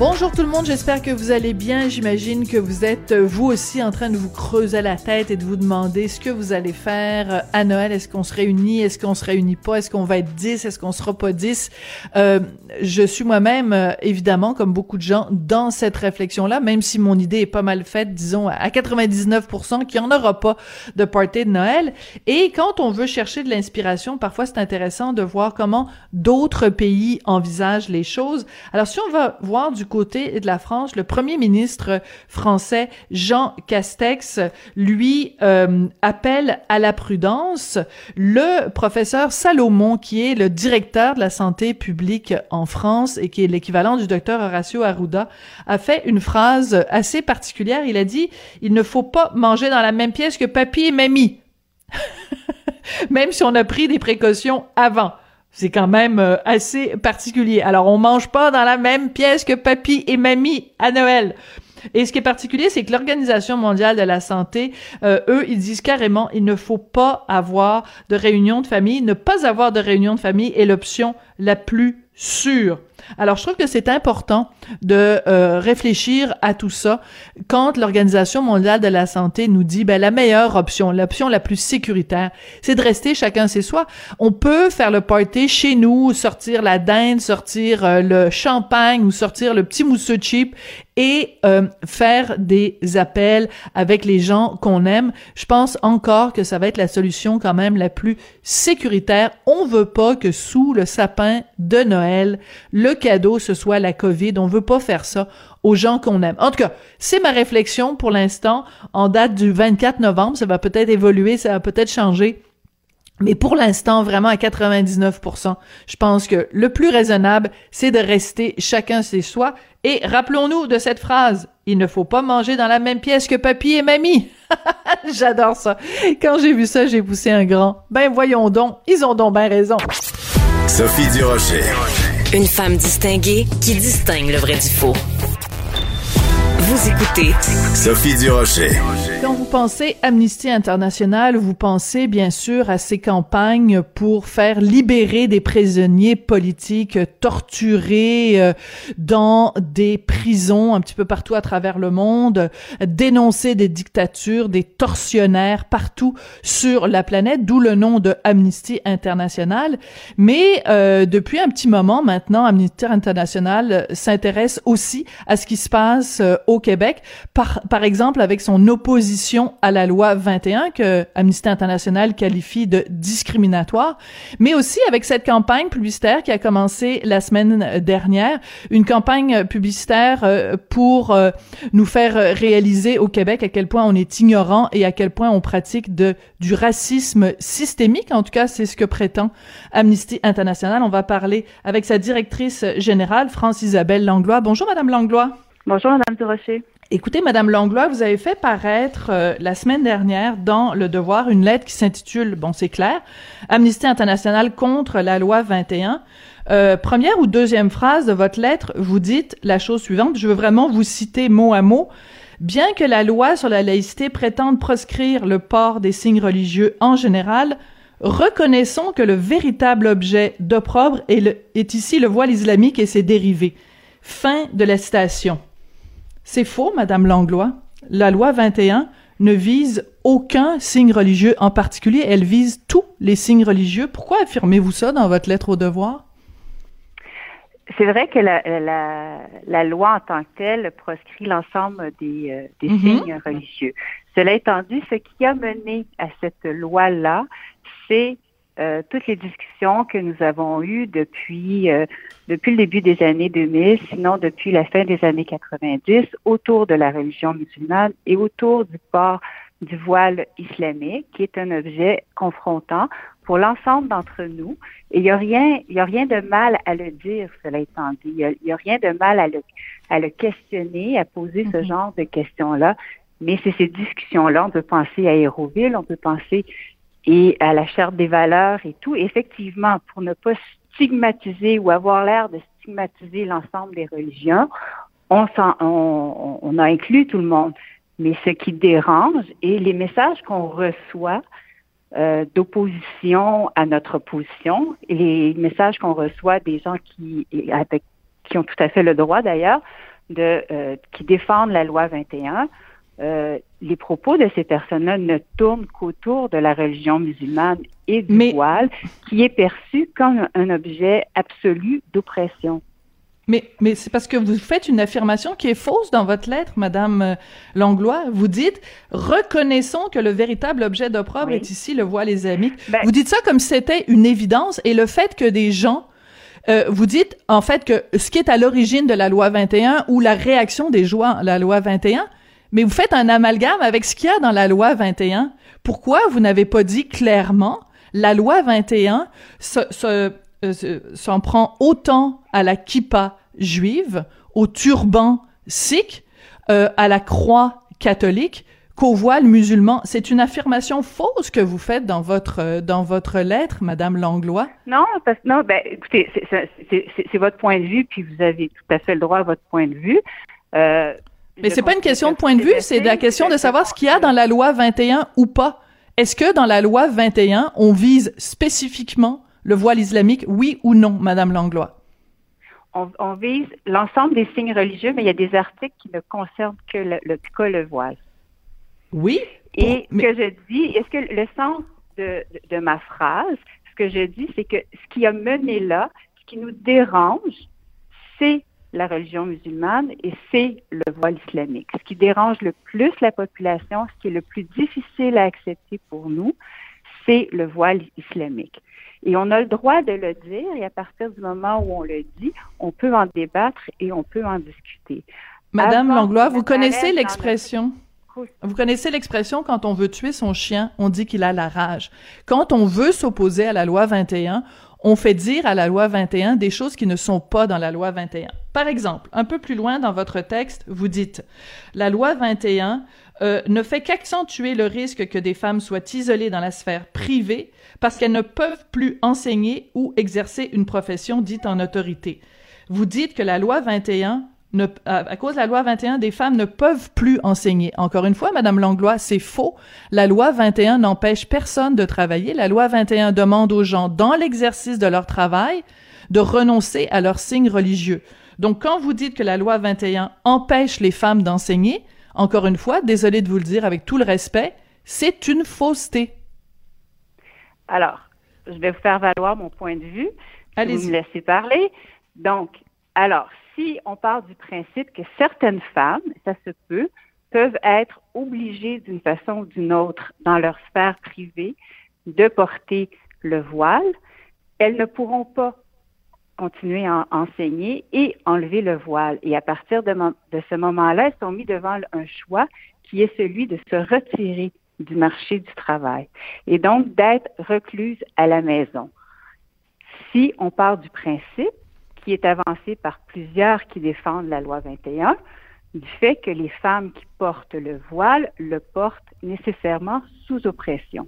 Bonjour tout le monde, j'espère que vous allez bien. J'imagine que vous êtes euh, vous aussi en train de vous creuser la tête et de vous demander ce que vous allez faire euh, à Noël. Est-ce qu'on se réunit? Est-ce qu'on se réunit pas? Est-ce qu'on va être 10? Est-ce qu'on sera pas 10? Euh, je suis moi-même, évidemment, comme beaucoup de gens, dans cette réflexion-là, même si mon idée est pas mal faite, disons, à 99% qu'il n'y en aura pas de party de Noël. Et quand on veut chercher de l'inspiration, parfois c'est intéressant de voir comment d'autres pays envisagent les choses. Alors si on va voir du côté de la France, le premier ministre français Jean Castex, lui, euh, appelle à la prudence. Le professeur Salomon, qui est le directeur de la santé publique en France et qui est l'équivalent du docteur Horacio Arruda, a fait une phrase assez particulière. Il a dit, il ne faut pas manger dans la même pièce que papy et mamie. même si on a pris des précautions avant. C'est quand même euh, assez particulier. Alors, on mange pas dans la même pièce que papy et mamie à Noël. Et ce qui est particulier, c'est que l'Organisation mondiale de la santé, euh, eux, ils disent carrément, il ne faut pas avoir de réunion de famille. Ne pas avoir de réunion de famille est l'option la plus sûre. Alors, je trouve que c'est important de euh, réfléchir à tout ça quand l'Organisation mondiale de la santé nous dit ben, la meilleure option, l'option la plus sécuritaire, c'est de rester chacun chez soi. On peut faire le party chez nous, sortir la dinde, sortir euh, le champagne ou sortir le petit mousseux cheap et euh, faire des appels avec les gens qu'on aime. Je pense encore que ça va être la solution quand même la plus sécuritaire. On veut pas que sous le sapin de Noël, le cadeau ce soit la COVID. On veut pas faire ça aux gens qu'on aime. En tout cas, c'est ma réflexion pour l'instant en date du 24 novembre. Ça va peut-être évoluer, ça va peut-être changer. Mais pour l'instant, vraiment à 99%, je pense que le plus raisonnable, c'est de rester chacun chez soi. Et rappelons-nous de cette phrase, il ne faut pas manger dans la même pièce que papy et mamie. J'adore ça. Quand j'ai vu ça, j'ai poussé un grand. Ben voyons donc, ils ont donc bien raison. Sophie Durocher. Une femme distinguée qui distingue le vrai du faux. Vous écoutez Sophie Durocher. Quand vous pensez Amnesty International, vous pensez bien sûr à ces campagnes pour faire libérer des prisonniers politiques torturés euh, dans des prisons un petit peu partout à travers le monde, dénoncer des dictatures, des tortionnaires partout sur la planète, d'où le nom de Amnesty International. Mais euh, depuis un petit moment maintenant, Amnesty International s'intéresse aussi à ce qui se passe euh, au Québec, par, par exemple avec son opposition à la loi 21 que Amnesty International qualifie de discriminatoire, mais aussi avec cette campagne publicitaire qui a commencé la semaine dernière, une campagne publicitaire euh, pour euh, nous faire réaliser au Québec à quel point on est ignorant et à quel point on pratique de du racisme systémique. En tout cas, c'est ce que prétend Amnesty International. On va parler avec sa directrice générale, France-Isabelle Langlois. Bonjour, Madame Langlois. Bonjour, Madame Durocher. Écoutez, Madame Langlois, vous avez fait paraître euh, la semaine dernière dans Le Devoir une lettre qui s'intitule, bon, c'est clair, Amnesty International contre la loi 21. Euh, première ou deuxième phrase de votre lettre, vous dites la chose suivante, je veux vraiment vous citer mot à mot. Bien que la loi sur la laïcité prétende proscrire le port des signes religieux en général, reconnaissons que le véritable objet d'opprobre est ici le voile islamique et ses dérivés. Fin de la citation. C'est faux, Madame Langlois. La loi 21 ne vise aucun signe religieux en particulier, elle vise tous les signes religieux. Pourquoi affirmez-vous ça dans votre lettre au devoir? C'est vrai que la, la, la loi en tant que telle proscrit l'ensemble des, euh, des Mhm. signes religieux. Cela étant dit, ce qui a mené à cette loi-là, c'est euh, toutes les discussions que nous avons eues depuis euh, depuis le début des années 2000, sinon depuis la fin des années 90, autour de la religion musulmane et autour du port du voile islamique, qui est un objet confrontant pour l'ensemble d'entre nous. Et il n'y a rien, il y a rien de mal à le dire, cela étant dit. Il n'y a, rien de mal à le, à le questionner, à poser ce mhm. genre de questions-là. Mais c'est ces discussions-là. On peut penser à Aéroville, on peut penser et à la charte des valeurs et tout. Effectivement, pour ne pas stigmatiser ou avoir l'air de stigmatiser l'ensemble des religions, on, on, on, a inclus tout le monde. Mais ce qui dérange et les messages qu'on reçoit euh, d'opposition à notre position, et les messages qu'on reçoit des gens qui, avec, qui ont tout à fait le droit d'ailleurs, de euh, qui défendent la loi 21, euh, les propos de ces personnes-là ne tournent qu'autour de la religion musulmane et du voile, qui est perçu comme un objet absolu d'oppression. Mais, mais c'est parce que vous faites une affirmation qui est fausse dans votre lettre, Madame euh, Langlois. Vous dites reconnaissons que le véritable objet d'opprobre est ici le voile islamique. Ben vous dites ça comme si c'était une évidence et le fait que des gens euh, vous dites en fait que ce qui est à l'origine de la loi 21 ou la réaction des joies à la loi 21, mais vous faites un amalgame avec ce qu'il y a dans la loi 21. Pourquoi vous n'avez pas dit clairement la loi 21 euh, s'en prend autant à la kippa juive, au turban sikh, euh, à la croix catholique qu'au voile musulman? C'est une affirmation fausse que vous faites dans votre euh, dans votre lettre, Madame Langlois. Non, parce non, ben écoutez, c'est votre point de vue, puis vous avez tout à fait le droit à votre point de vue. Euh, mais c'est pas une question de point de vue, c'est la question de savoir ce qu'il y a dans la loi 21 ou pas. Est-ce que dans la loi 21, on vise spécifiquement le voile islamique, oui ou non, Madame Langlois? On, vise l'ensemble des signes religieux, mais il y a des articles qui ne concernent que le, le, le voile. Oui. Et ce que je dis, est-ce que le sens de, de ma phrase, ce que je dis, c'est que ce qui a mené là, ce qui nous dérange, c'est la religion musulmane et c'est le voile islamique. Ce qui dérange le plus la population, ce qui est le plus difficile à accepter pour nous, c'est le voile islamique. Et on a le droit de le dire et à partir du moment où on le dit, on peut en débattre et on peut en discuter. Madame Langlois, vous connaissez l'expression? vous connaissez l'expression quand on veut tuer son chien, on dit qu'il a la rage. Quand on veut s'opposer à la loi 21, on fait dire à la loi 21 des choses qui ne sont pas dans la loi 21. Par exemple, un peu plus loin dans votre texte, vous dites la loi 21 euh, ne fait qu'accentuer le risque que des femmes soient isolées dans la sphère privée parce qu'elles ne peuvent plus enseigner ou exercer une profession dite en autorité. Vous dites que la loi 21 à, cause de la loi 21, des femmes ne peuvent plus enseigner. Encore une fois, Madame Langlois, c'est faux. La loi 21 n'empêche personne de travailler. La loi 21 demande aux gens, dans l'exercice de leur travail, de renoncer à leurs signes religieux. Donc, quand vous dites que la loi 21 empêche les femmes d'enseigner, encore une fois, désolé de vous le dire avec tout le respect, c'est une fausseté. Alors, je vais vous faire valoir mon point de vue. Allez-y. Vous me laissez parler. Donc, alors, si on part du principe que certaines femmes, ça se peut, peuvent être obligées d'une façon ou d'une autre dans leur sphère privée de porter le voile, elles ne pourront pas continuer à enseigner et enlever le voile. Et à partir de, ce moment-là, elles sont mises devant un choix qui est celui de se retirer du marché du travail et donc d'être recluse à la maison. Si on part du principe qui est avancé par plusieurs qui défendent la loi 21, du fait que les femmes qui portent le voile le portent nécessairement sous oppression.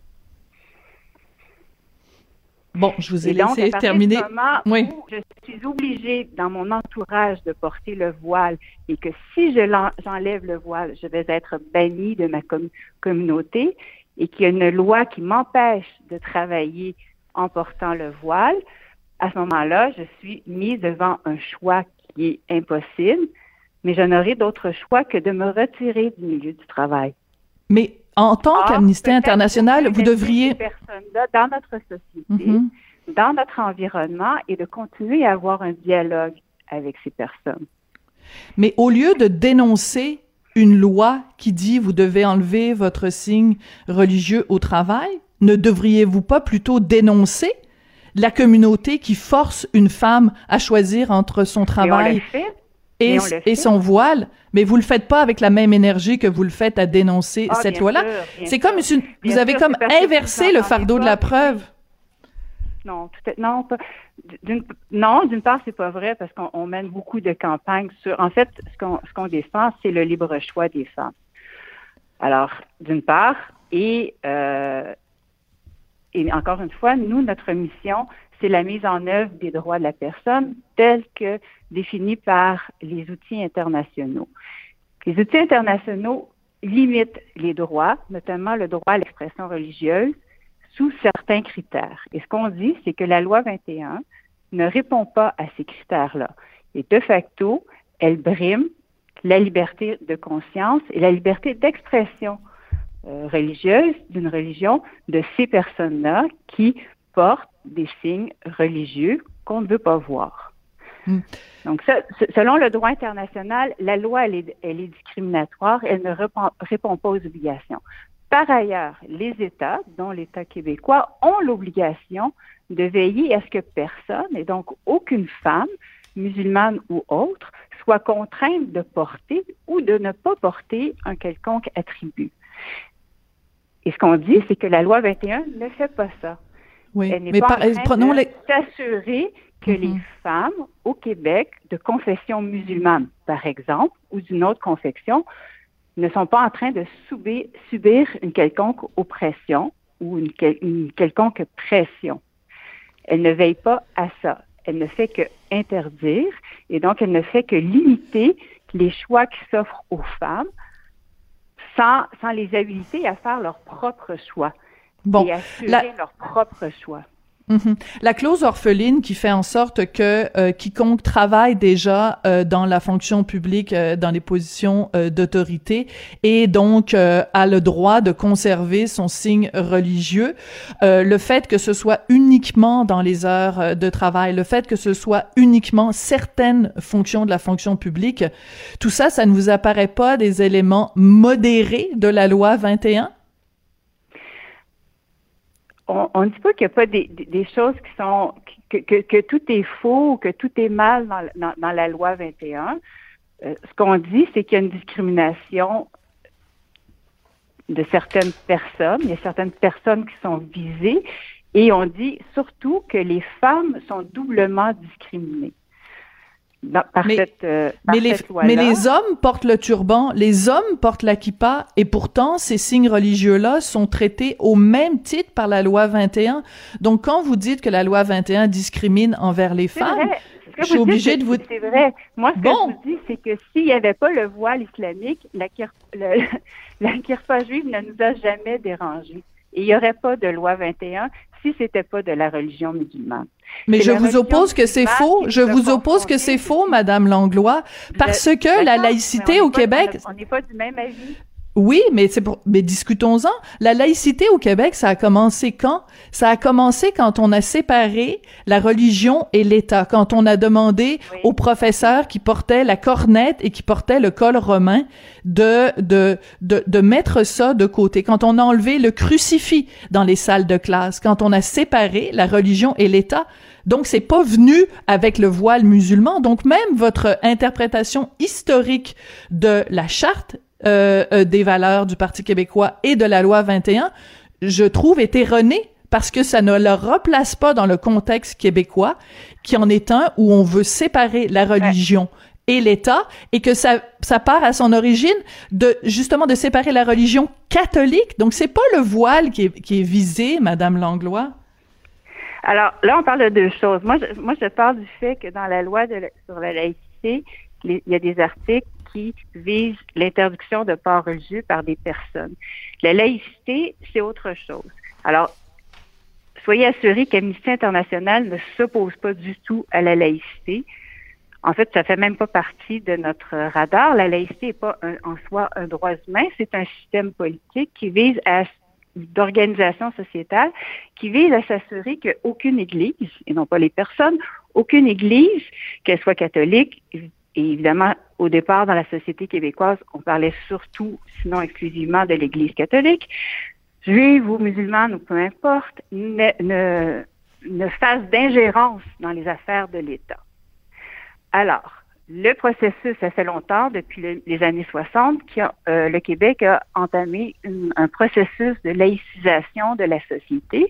Bon, je vous ai laissé terminer. oui. je suis obligée dans mon entourage de porter le voile et que si j'enlève le voile, je vais être bannie de ma communauté et qu'il y a une loi qui m'empêche de travailler en portant le voile, à ce moment-là, je suis mise devant un choix qui est impossible, mais je n'aurai d'autre choix que de me retirer du milieu du travail. Mais en tant ah, qu'Amnesty International, vous devriez... personnes-là dans notre société, mhm. dans notre environnement, et de continuer à avoir un dialogue avec ces personnes. Mais au lieu de dénoncer une loi qui dit vous devez enlever votre signe religieux au travail, ne devriez-vous pas plutôt dénoncer la communauté qui force une femme à choisir entre son travail et, et, son voile, mais vous le faites pas avec la même énergie que vous le faites à dénoncer Ah, cette loi-là. C'est comme sûr. une, Bien vous avez sûr, comme inversé le fardeau de la preuve. Non, tout à- non, pas- d'une, non, d'une part, c'est pas vrai parce qu'on on mène beaucoup de campagnes sur. En fait, ce qu'on, ce qu'on défend, c'est le libre choix des femmes. Alors, d'une part, et, euh, et encore une fois, nous, notre mission, c'est la mise en œuvre des droits de la personne tels que définis par les outils internationaux. Les outils internationaux limitent les droits, notamment le droit à l'expression religieuse, sous certains critères. Et ce qu'on dit, c'est que la loi 21 ne répond pas à ces critères-là. Et de facto, elle brime la liberté de conscience et la liberté d'expression euh, religieuse d'une religion de ces personnes-là qui portent des signes religieux qu'on ne veut pas voir. Hmm. Donc, ça, selon le droit international, la loi, elle est, elle est discriminatoire, elle ne répond, répond pas aux obligations. Par ailleurs, les États, dont l'État québécois, ont l'obligation de veiller à ce que personne, et donc aucune femme, musulmane ou autre, soit contrainte de porter ou de ne pas porter un quelconque attribut. Et ce qu'on dit, c'est que la loi 21 ne fait pas ça. Oui, Elle n'est mais pas par- en train de les, s'assurer que Mhm. les femmes au Québec de confession musulmane, par exemple, ou d'une autre confession, ne sont pas en train de subir, subir une quelconque oppression ou une, quel- une quelconque pression. Elle ne veille pas à ça. Elle ne fait que interdire et donc elle ne fait que limiter les choix qui s'offrent aux femmes sans, sans les habiliter à faire leur propre choix bon, et assurer la- leur propre choix. Mhm. La clause orpheline qui fait en sorte que euh, quiconque travaille déjà euh, dans la fonction publique, euh, dans les positions d'autorité, et donc a le droit de conserver son signe religieux, le fait que ce soit uniquement dans les heures de travail, le fait que ce soit uniquement certaines fonctions de la fonction publique, tout ça, ça ne vous apparaît pas des éléments modérés de la loi 21? On ne dit pas qu'il n'y a pas des, choses qui sont que, tout est faux que tout est mal dans la loi 21. Euh, ce qu'on dit, c'est qu'il y a une discrimination de certaines personnes. Il y a certaines personnes qui sont visées et on dit surtout que les femmes sont doublement discriminées. Dans, par mais, cette, euh, par mais, les, mais les hommes portent le turban, les hommes portent la kippa, et pourtant ces signes religieux-là sont traités au même titre par la loi 21. Donc quand vous dites que la loi 21 discrimine envers les femmes, je suis obligée de vous. C'est vrai. Moi, ce bon. que je vous dis, c'est que s'il n'y avait pas le voile islamique, la, kir... le... la kirpa juive ne nous a jamais dérangés. Et il n'y aurait pas de loi 21 si c'était pas de la religion musulmane. Mais je vous oppose que c'est faux. Je vous oppose que c'est faux, Madame Langlois, parce que la laïcité au Québec. On n'est pas du même avis. Oui, mais c'est pour, mais discutons-en. La laïcité au Québec, ça a commencé quand? Ça a commencé quand on a séparé la religion et l'État, quand on a demandé oui. aux professeurs qui portaient la cornette et qui portaient le col romain de, de, de, de mettre ça de côté, quand on a enlevé le crucifix dans les salles de classe, quand on a séparé la religion et l'État. Donc, c'est pas venu avec le voile musulman. Donc, même votre interprétation historique de la charte des valeurs du Parti québécois et de la loi 21, je trouve est erronée parce que ça ne le replace pas dans le contexte québécois, qui en est un où on veut séparer la religion et l'État, et que ça, ça part à son origine de justement de séparer la religion catholique. Donc c'est pas le voile qui est, qui est visé, Madame Langlois? Alors là, on parle de deux choses. Moi, je, moi, je parle du fait que dans la loi de la, sur la laïcité, il y a des articles qui visent l'interdiction de port religieux par des personnes. La laïcité, c'est autre chose. Alors, soyez assurés qu'Amnesty International ne s'oppose pas du tout à la laïcité. En fait, ça fait même pas partie de notre radar. La laïcité n'est pas en soi un droit humain, c'est un système politique qui vise à d'organisation sociétale qui vise à s'assurer qu'aucune église, et non pas les personnes, aucune église, qu'elle soit catholique, et évidemment, au départ, dans la société québécoise, on parlait surtout, sinon exclusivement, de l'Église catholique, juive ou musulmane ou peu importe, ne, ne, ne fasse d'ingérence dans les affaires de l'État. Alors, le processus, ça fait longtemps, depuis les années 60, que euh, le Québec a entamé un processus de laïcisation de la société,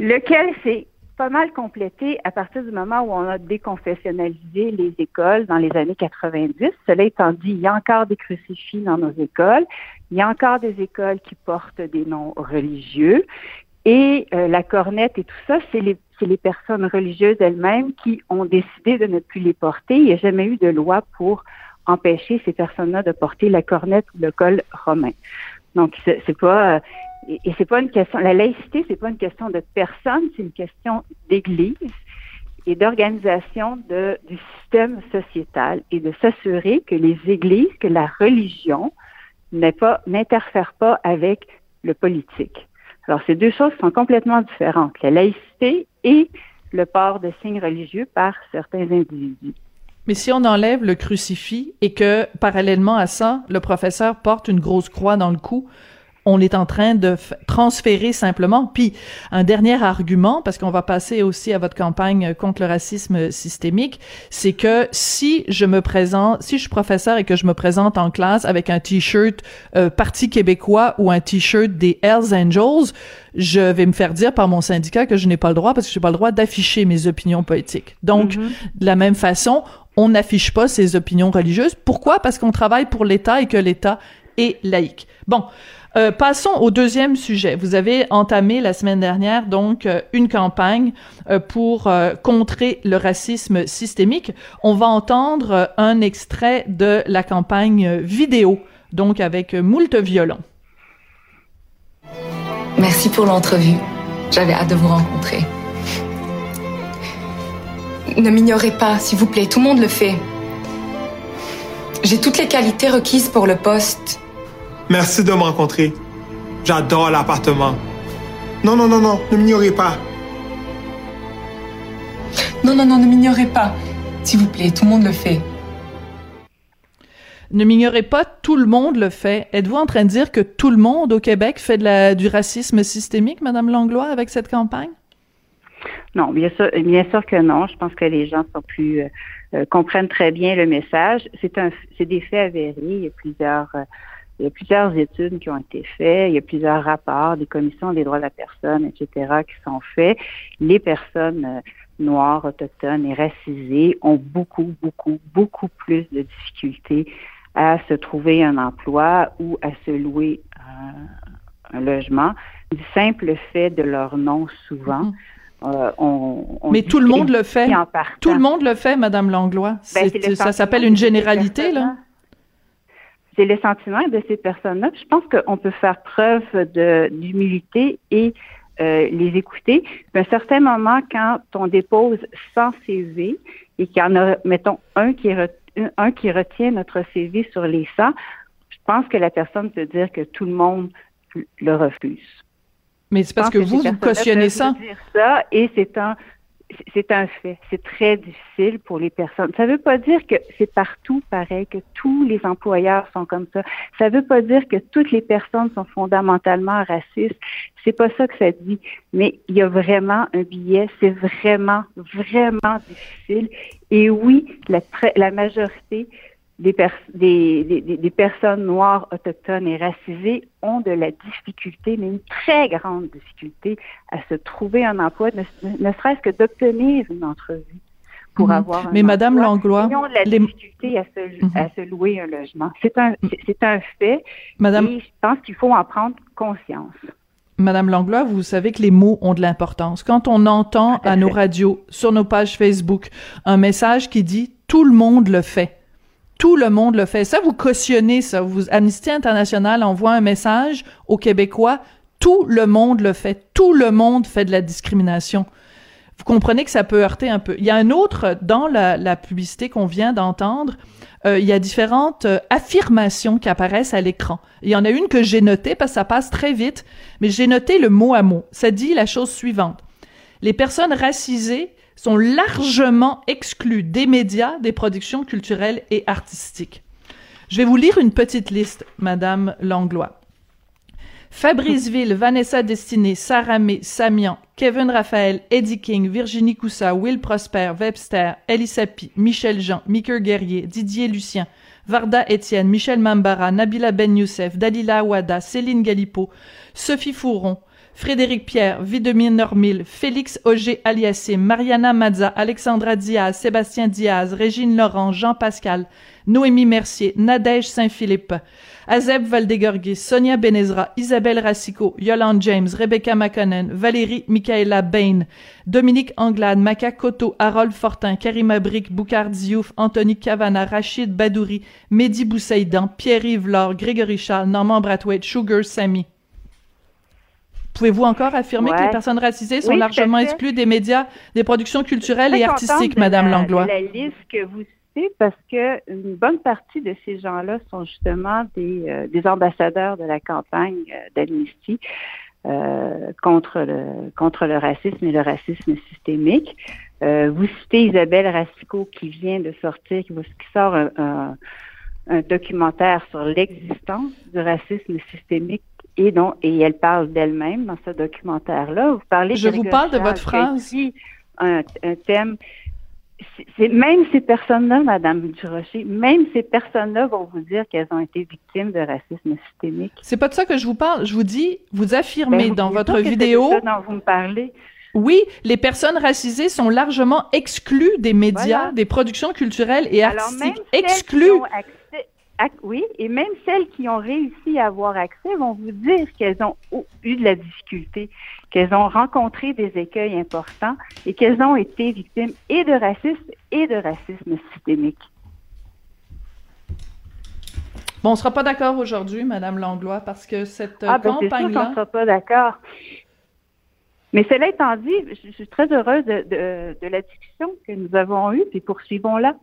lequel s'est pas mal complété à partir du moment où on a déconfessionnalisé les écoles dans les années 90. Cela étant dit, il y a encore des crucifix dans nos écoles, il y a encore des écoles qui portent des noms religieux, et euh, la cornette et tout ça, c'est les, les, personnes religieuses elles-mêmes qui ont décidé de ne plus les porter. Il n'y a jamais eu de loi pour empêcher ces personnes-là de porter la cornette ou le col romain. Donc, c'est pas euh, et, c'est pas une question. La laïcité, c'est pas une question de personne, c'est une question d'Église et d'organisation du système sociétal et de s'assurer que les églises, que la religion n'interfère pas, pas avec le politique. Alors, ces deux choses sont complètement différentes, la laïcité et le port de signes religieux par certains individus. Mais si on enlève le crucifix et que, parallèlement à ça, le professeur porte une grosse croix dans le cou, on est en train de transférer simplement. Puis un dernier argument, parce qu'on va passer aussi à votre campagne contre le racisme systémique, c'est que si je me présente, si je suis professeur et que je me présente en classe avec un t-shirt euh, Parti québécois ou un t-shirt des Hells Angels, je vais me faire dire par mon syndicat que je n'ai pas le droit parce que je n'ai pas le droit d'afficher mes opinions politiques. Donc, mm-hmm. de la même façon, on n'affiche pas ses opinions religieuses. Pourquoi? Parce qu'on travaille pour l'État et que l'État est laïque. Bon, euh, passons au deuxième sujet. Vous avez entamé la semaine dernière donc euh, une campagne euh, pour contrer le racisme systémique. On va entendre un extrait de la campagne vidéo, donc avec moult violon. Merci pour l'entrevue. J'avais hâte de vous rencontrer. Ne m'ignorez pas, s'il vous plaît, tout le monde le fait. J'ai toutes les qualités requises pour le poste. Merci de me rencontrer. J'adore l'appartement. Non, non, non, non, ne m'ignorez pas. Non, non, non, ne m'ignorez pas. S'il vous plaît, tout le monde le fait. Ne m'ignorez pas, tout le monde le fait. Êtes-vous en train de dire que tout le monde au Québec fait de la, du racisme systémique, Madame Langlois, avec cette campagne? Non, bien sûr, bien sûr que non. Je pense que les gens sont plus euh, euh, comprennent très bien le message. C'est un, c'est des faits avérés. Il y a plusieurs euh, il y a plusieurs études qui ont été faites, il y a plusieurs rapports des commissions des droits de la personne, etc., qui sont faits. Les personnes euh, noires, autochtones et racisées ont beaucoup, beaucoup, beaucoup plus de difficultés à se trouver un emploi ou à se louer un, logement du simple fait de leur nom souvent. Mm-hmm. Euh, on, Mais tout le monde le fait. Tout le monde le fait, Madame Langlois. Ben, ça s'appelle une généralité, là c'est le sentiment de ces personnes-là. Je pense qu'on peut faire preuve d'humilité et euh, les écouter. À un certain moment, quand on dépose 100 CV et qu'il y en a, mettons, un qui, un qui retient notre CV sur les 100, je pense que la personne peut dire que tout le monde le refuse. Mais c'est parce que, vous, vous cautionnez ça. Dire ça. Et c'est un, c'est un fait. C'est très difficile pour les personnes. Ça ne veut pas dire que c'est partout pareil, que tous les employeurs sont comme ça. Ça ne veut pas dire que toutes les personnes sont fondamentalement racistes. C'est pas ça que ça dit. Mais il y a vraiment un billet. C'est vraiment, vraiment difficile. Et oui, la, la majorité des, des, personnes noires, autochtones et racisées ont de la difficulté, mais une très grande difficulté à se trouver un emploi, ne, serait-ce que d'obtenir une entrevue pour mhm. avoir un Mais Madame Langlois, ils ont de la difficulté à se, mhm. à se louer un logement. C'est un, c'est un fait. Madame... Et je pense qu'il faut en prendre conscience. Madame Langlois, vous savez que les mots ont de l'importance. Quand on entend à nos radios, sur nos pages Facebook, un message qui dit tout le monde le fait, tout le monde le fait. Ça, vous cautionnez ça. Vous, Amnesty International envoie un message aux Québécois. Tout le monde le fait. Tout le monde fait de la discrimination. Vous comprenez que ça peut heurter un peu. Il y a un autre, dans la, publicité qu'on vient d'entendre, euh, il y a différentes euh, affirmations qui apparaissent à l'écran. Il y en a une que j'ai notée parce que ça passe très vite, mais j'ai noté le mot à mot. Ça dit la chose suivante. Les personnes racisées sont largement exclus des médias, des productions culturelles et artistiques. Je vais vous lire une petite liste, Madame Langlois. Fabriceville, Vanessa Destiné, Sarah May, Samian, Kevin Raphaël, Eddie King, Virginie Coussa, Will Prosper, Webster, Elie Michel Jean, Mickey Guerrier, Didier Lucien, Varda Étienne, Michel Mambara, Nabila Ben Youssef, Dalila Ouada, Céline Galipo, Sophie Fouron, Frédéric Pierre, Videmir Normil, Félix Auger Aliassime, Mariana Mazza, Alexandra Diaz, Sébastien Diaz, Régine Laurent, Jean Pascal, Noémie Mercier, Nadège Saint-Philippe, Azeb Valdegorgis, Sonia Benezra, Isabelle Racicot, Yolande James, Rebecca McConnell, Valérie Michaela Bain, Dominique Anglade, Maca Cotto, Harold Fortin, Karima Brick, Boucard Diouf, Anthony Cavana, Rachid Badouri, Mehdi Boussaïdan, Pierre-Yves Laure, Grégory Charles, Normand Brathwaite, Sugar Sammy. Pouvez-vous encore affirmer que les personnes racisées sont largement exclues des médias, des productions culturelles et artistiques, Madame Langlois? la liste que vous citez parce que une bonne partie de ces gens-là sont justement des, euh, des ambassadeurs de la campagne euh, d'Amnesty euh, contre le contre le racisme et le racisme systémique. vous citez Isabelle Racicot qui vient de sortir, qui, sort un, un documentaire sur l'existence du racisme systémique et, donc, et elle parle d'elle-même dans ce documentaire-là. Vous parlez Je vous parle de votre phrase. Un, un thème. C'est, même ces personnes-là, Madame Durocher, même ces personnes-là vont vous dire qu'elles ont été victimes de racisme systémique. C'est pas de ça que je vous parle. Je vous dis, vous affirmez ben, dans votre vidéo. C'est ça dont vous me parlez. Oui, les personnes racisées sont largement exclues des médias, des productions culturelles et artistiques. exclues oui, et même celles qui ont réussi à avoir accès vont vous dire qu'elles ont eu de la difficulté, qu'elles ont rencontré des écueils importants et qu'elles ont été victimes et de racisme et de racisme systémique. Bon, on ne sera pas d'accord aujourd'hui, Madame Langlois, parce que cette ah, ben campagne-là... on ne sera pas d'accord. Mais cela étant dit, je suis très heureuse de, de la discussion que nous avons eue, puis poursuivons-la.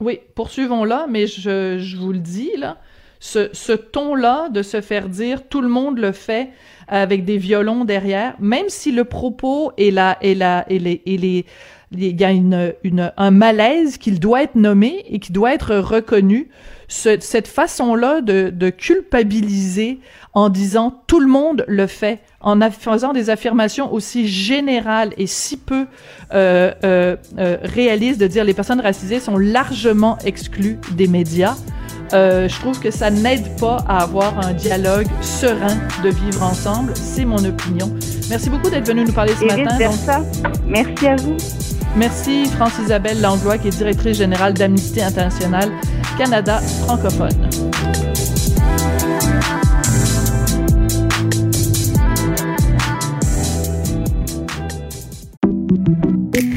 Oui, poursuivons-la, mais je, vous le dis, là, ce, ce ton-là de se faire dire tout le monde le fait avec des violons derrière, même si le propos est là, est là, et les, et les, il y a une, une, un malaise qu'il doit être nommé et qui doit être reconnu. Ce, cette façon-là de, de culpabiliser en disant tout le monde le fait, en faisant des affirmations aussi générales et si peu euh, euh, euh, réalistes de dire les personnes racisées sont largement exclues des médias. Je trouve que ça n'aide pas à avoir un dialogue serein de vivre ensemble. C'est mon opinion. Merci beaucoup d'être venu nous parler ce matin. Merci à vous. Merci France-Isabelle Langlois, qui est directrice générale d'Amnesty International Canada francophone.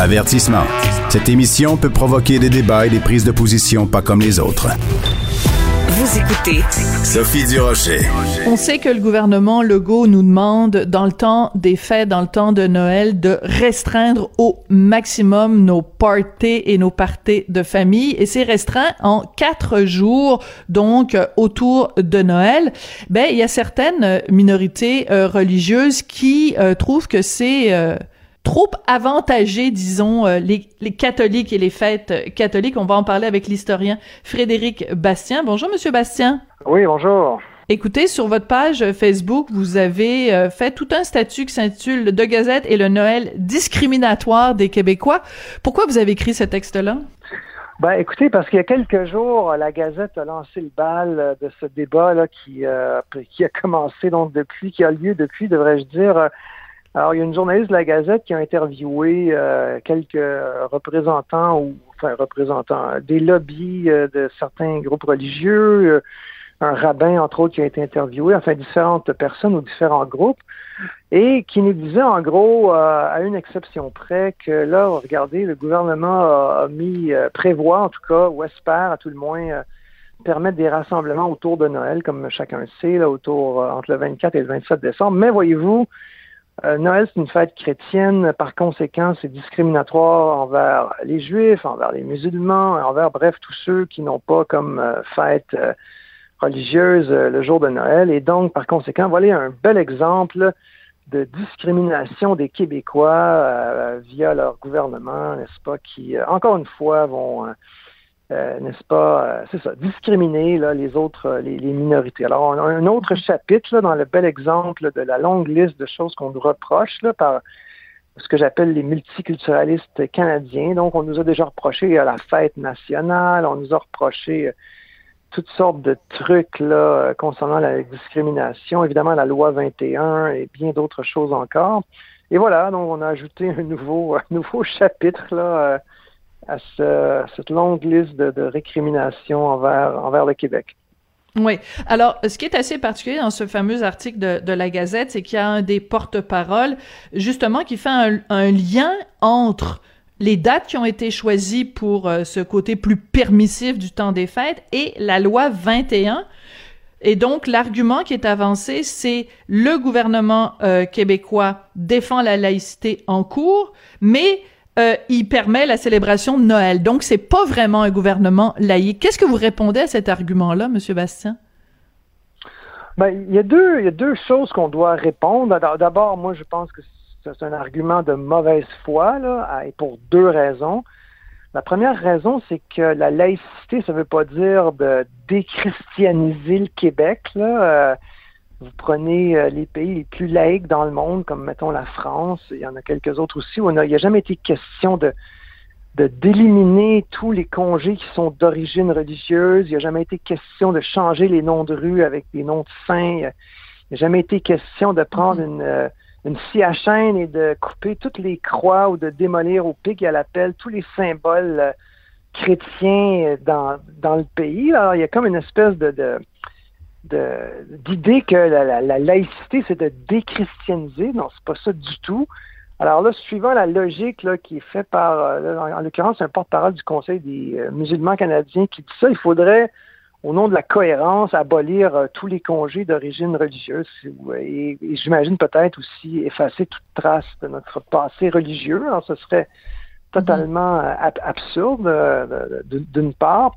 Avertissement. Cette émission peut provoquer des débats et des prises de position pas comme les autres. Vous écoutez Sophie Durocher. On sait que le gouvernement Legault nous demande, dans le temps des fêtes, dans le temps de Noël, de restreindre au maximum nos parties et nos parties de famille. Et c'est restreint en quatre jours, donc autour de Noël. Ben, il y a certaines minorités euh, religieuses qui euh, trouvent que c'est euh, trop avantagé, disons, euh, les, les, catholiques et les fêtes catholiques. On va en parler avec l'historien Frédéric Bastien. Bonjour, Monsieur Bastien. Oui, bonjour. Écoutez, sur votre page Facebook, vous avez euh, fait tout un statut qui s'intitule De Gazette et le Noël discriminatoire des Québécois. Pourquoi vous avez écrit ce texte-là? Ben, écoutez, parce qu'il y a quelques jours, la Gazette a lancé le bal de ce débat là qui, euh, qui a commencé donc depuis, qui a lieu depuis, devrais-je dire, alors, il y a une journaliste de la Gazette qui a interviewé euh, quelques représentants ou enfin représentants des lobbies euh, de certains groupes religieux, euh, un rabbin entre autres qui a été interviewé, enfin différentes personnes ou différents groupes, et qui nous disait en gros, à une exception près, que là, regardez, le gouvernement a, mis prévoit en tout cas ou espère à tout le moins permettre des rassemblements autour de Noël, comme chacun sait, là, autour euh, entre le 24 et le 27 décembre. Mais voyez-vous, euh, Noël, c'est une fête chrétienne. Par conséquent, c'est discriminatoire envers les Juifs, envers les musulmans, envers, bref, tous ceux qui n'ont pas comme euh, fête religieuse le jour de Noël. Et donc, par conséquent, voilà un bel exemple de discrimination des Québécois via leur gouvernement, n'est-ce pas, qui, encore une fois, vont euh, n'est-ce pas, euh, c'est ça, discriminer là, les autres, euh, les, minorités. Alors, on a un autre chapitre là, dans le bel exemple de la longue liste de choses qu'on nous reproche là, par ce que j'appelle les multiculturalistes canadiens. Donc, on nous a déjà reproché la fête nationale, on nous a reproché toutes sortes de trucs là, concernant la discrimination, évidemment la loi 21 et bien d'autres choses encore. Et voilà, donc on a ajouté un nouveau, un nouveau chapitre là, à cette longue liste de, récriminations envers, envers le Québec. Oui. Alors, ce qui est assez particulier dans ce fameux article de, la Gazette, c'est qu'il y a un des porte-paroles, justement, qui fait un, lien entre les dates qui ont été choisies pour euh, ce côté plus permissif du temps des fêtes et la loi 21. Et donc, l'argument qui est avancé, c'est le gouvernement euh, québécois défend la laïcité en cours, mais euh, il permet la célébration de Noël. Donc, c'est pas vraiment un gouvernement laïque. Qu'est-ce que vous répondez à cet argument-là, Monsieur Bastien? Ben, il y a deux, il y a deux choses qu'on doit répondre. D'abord, moi, je pense que c'est un argument de mauvaise foi, là, et pour deux raisons. La première raison, c'est que la laïcité, ça ne veut pas dire de déchristianiser le Québec. Là. Euh, vous prenez euh, les pays les plus laïcs dans le monde, comme mettons la France, il y en a quelques autres aussi, où il n'a jamais été question de d'éliminer tous les congés qui sont d'origine religieuse. Il n'a jamais été question de changer les noms de rue avec des noms de saints. Il n'a jamais été question de prendre mm-hmm. une, euh, une scie à chaîne et de couper toutes les croix ou de démolir au pic et à la pelle tous les symboles euh, chrétiens dans, dans le pays. Alors, il y a comme une espèce de, de d'idée que la, laïcité, c'est de déchristianiser. Non, c'est pas ça du tout. Alors là, suivant la logique là, qui est faite par, euh, en, l'occurrence, un porte-parole du Conseil des euh, musulmans canadiens qui dit ça, il faudrait, au nom de la cohérence, abolir euh, tous les congés d'origine religieuse et, j'imagine peut-être aussi effacer toute trace de notre passé religieux. Alors, ce serait totalement absurde d'une part.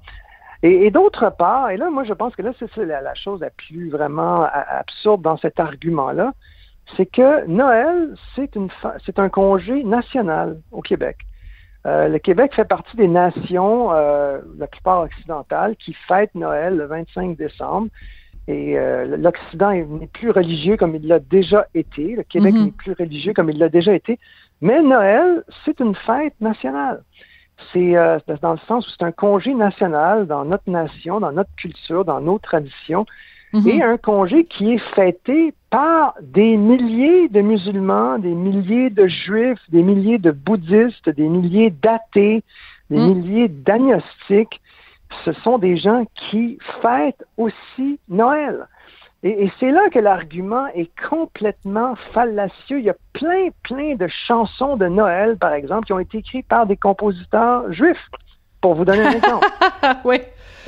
Et, d'autre part, et là, moi, je pense que là, c'est la, chose la plus vraiment absurde dans cet argument-là, c'est que Noël, c'est un congé national au Québec. Euh, le Québec fait partie des nations, euh, la plupart occidentales, qui fêtent Noël le 25 décembre. Et euh, l'Occident n'est plus religieux comme il l'a déjà été. Le Québec mm-hmm. n'est plus religieux comme il l'a déjà été. Mais Noël, c'est une fête nationale c'est euh, dans le sens où c'est un congé national dans notre nation, dans notre culture, dans nos traditions, mhm. et un congé qui est fêté par des milliers de musulmans, des milliers de juifs, des milliers de bouddhistes, des milliers d'athées, des mhm. milliers d'agnostiques. Ce sont des gens qui fêtent aussi Noël. Et, c'est là que l'argument est complètement fallacieux. Il y a plein, plein de chansons de Noël, par exemple, qui ont été écrites par des compositeurs juifs, pour vous donner un exemple. oui.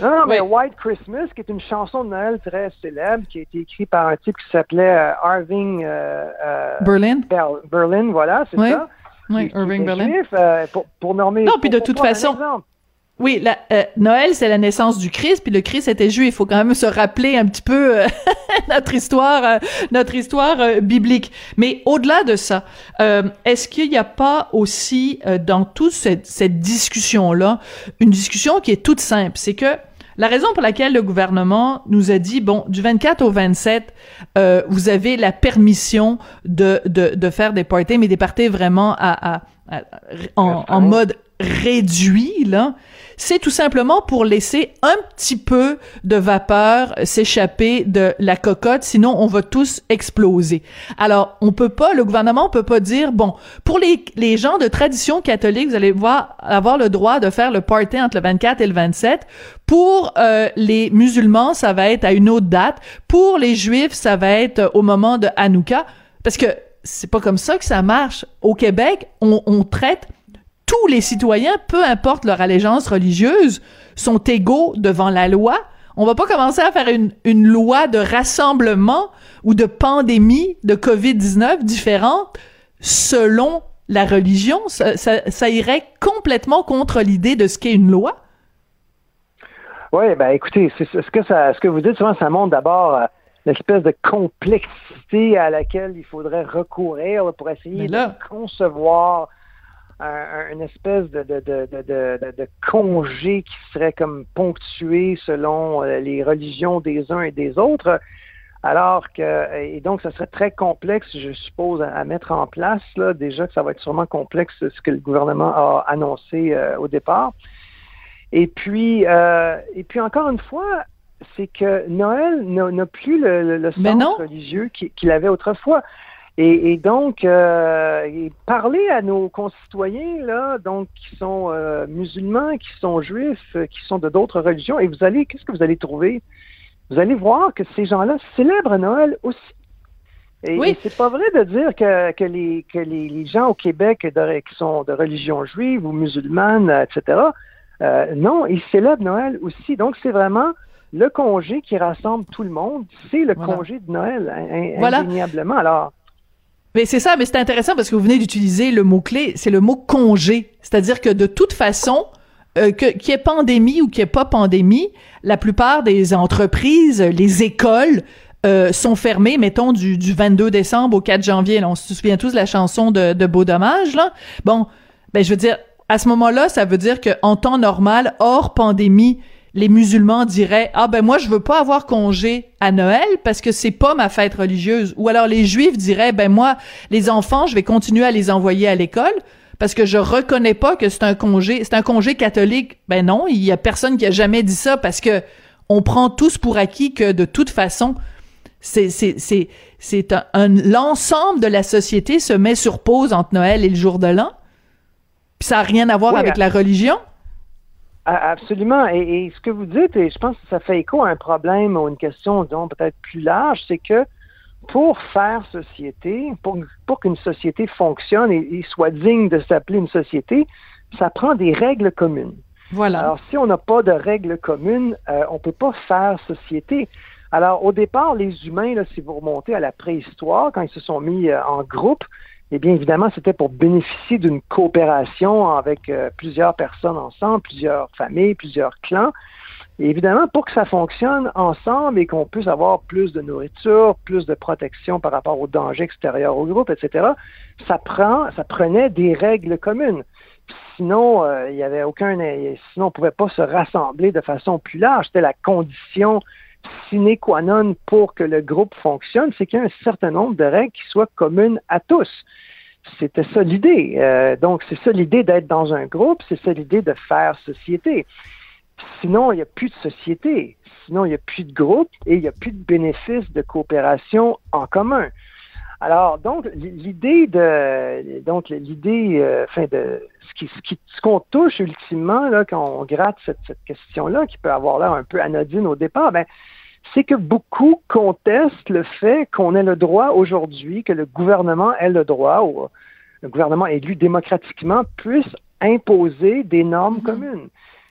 Non, mais White Christmas, qui est une chanson de Noël très célèbre, qui a été écrite par un type qui s'appelait euh, Irving euh, euh, Berlin. Berlin, voilà, c'est ça. Oui, Irving Berlin. Juif, pour, pour, nommer. Non, puis de toute façon. Oui, la, euh, Noël, c'est la naissance du Christ, puis le Christ était juif. Il faut quand même se rappeler un petit peu euh, notre histoire, euh, notre histoire biblique. Mais au-delà de ça, est-ce qu'il n'y a pas aussi dans toute cette, cette discussion-là une discussion qui est toute simple, c'est que la raison pour laquelle le gouvernement nous a dit bon du 24 au 27 vous avez la permission de, de, de faire des parties mais des parties vraiment à, à, en, en mode réduit là c'est tout simplement pour laisser un petit peu de vapeur s'échapper de la cocotte, sinon on va tous exploser. Alors, on peut pas, le gouvernement peut pas dire, bon, pour les, les gens de tradition catholique, vous allez voir, avoir le droit de faire le party entre le 24 et le 27. Pour euh, les musulmans, ça va être à une autre date. Pour les juifs, ça va être au moment de Hanouka. Parce que c'est pas comme ça que ça marche. Au Québec, on, on traite tous les citoyens, peu importe leur allégeance religieuse, sont égaux devant la loi. On va pas commencer à faire une, une loi de rassemblement ou de pandémie de COVID-19 différente selon la religion. Ça, ça, ça irait complètement contre l'idée de ce qu'est une loi. Oui, ben écoutez, c'est ce que ça, ce que vous dites souvent, ça montre d'abord euh, l'espèce de complexité à laquelle il faudrait recourir pour essayer de concevoir un, une espèce de, de, de, de, congé qui serait comme ponctué selon euh, les religions des uns et des autres. Alors que, et donc, ça serait très complexe, je suppose, à, mettre en place. Là. Déjà que ça va être sûrement complexe ce que le gouvernement a annoncé euh, au départ. Et puis, euh, et puis encore une fois, c'est que Noël n'a plus le, le sens religieux qu'il avait autrefois. Et, donc, euh, parler à nos concitoyens, là, donc, qui sont euh, musulmans, qui sont juifs, qui sont de d'autres religions, et vous allez, qu'est-ce que vous allez trouver? Vous allez voir que ces gens-là célèbrent Noël aussi. Et, oui. c'est pas vrai de dire que, que, les, que les, gens au Québec qui sont de religion juive ou musulmane, etc., euh, non, ils célèbrent Noël aussi. Donc, c'est vraiment le congé qui rassemble tout le monde. C'est le congé de Noël, indéniablement. Alors, mais c'est ça, mais c'est intéressant parce que vous venez d'utiliser le mot-clé, c'est le mot congé. C'est-à-dire que de toute façon, euh, qu'il y ait pandémie ou qu'il n'y ait pas pandémie, la plupart des entreprises, les écoles, euh, sont fermées, mettons, du, du 22 décembre au 4 janvier. On se souvient tous de la chanson de, de Beau Dommage, là. Bon, ben, je veux dire, à ce moment-là, ça veut dire qu'en temps normal, hors pandémie, les musulmans diraient ah ben moi je veux pas avoir congé à Noël parce que c'est pas ma fête religieuse. Ou alors les juifs diraient ben moi les enfants je vais continuer à les envoyer à l'école parce que je reconnais pas que c'est un congé c'est un congé catholique. Ben non il y a personne qui a jamais dit ça parce que on prend tous pour acquis que de toute façon c'est c'est c'est c'est un l'ensemble de la société se met sur pause entre Noël et le jour de l'an. Puis ça n'a rien à voir avec la religion? Absolument. Et, ce que vous dites, et je pense que ça fait écho à un problème ou une question, disons, peut-être plus large, c'est que pour faire société, pour, pour qu'une société fonctionne et, soit digne de s'appeler une société, ça prend des règles communes. Voilà. Alors, si on n'a pas de règles communes, euh, on ne peut pas faire société. Alors, au départ, les humains, là, si vous remontez à la préhistoire, quand ils se sont mis euh, en groupe, eh bien, évidemment, c'était pour bénéficier d'une coopération avec euh, plusieurs personnes ensemble, plusieurs familles, plusieurs clans. Et évidemment, pour que ça fonctionne ensemble et qu'on puisse avoir plus de nourriture, plus de protection par rapport aux dangers extérieurs au groupe, etc., ça prend, ça prenait des règles communes. Sinon, euh, il y avait aucun, sinon on pouvait pas se rassembler de façon plus large. C'était la condition sine qua non pour que le groupe fonctionne, c'est qu'il y a un certain nombre de règles qui soient communes à tous. C'était ça l'idée. Euh, donc, c'est ça l'idée d'être dans un groupe, c'est ça l'idée de faire société. Sinon, il n'y a plus de société. Sinon, il n'y a plus de groupe et il n'y a plus de bénéfices de coopération en commun. Alors, donc, l'idée de, donc, l'idée, euh, enfin, de, ce qu'on touche ultimement, là, quand on gratte cette, cette question-là, qui peut avoir l'air un peu anodine au départ, ben, c'est que beaucoup contestent le fait qu'on ait le droit aujourd'hui, que le gouvernement ait le droit, ou le gouvernement élu démocratiquement puisse imposer des normes mm-hmm. communes.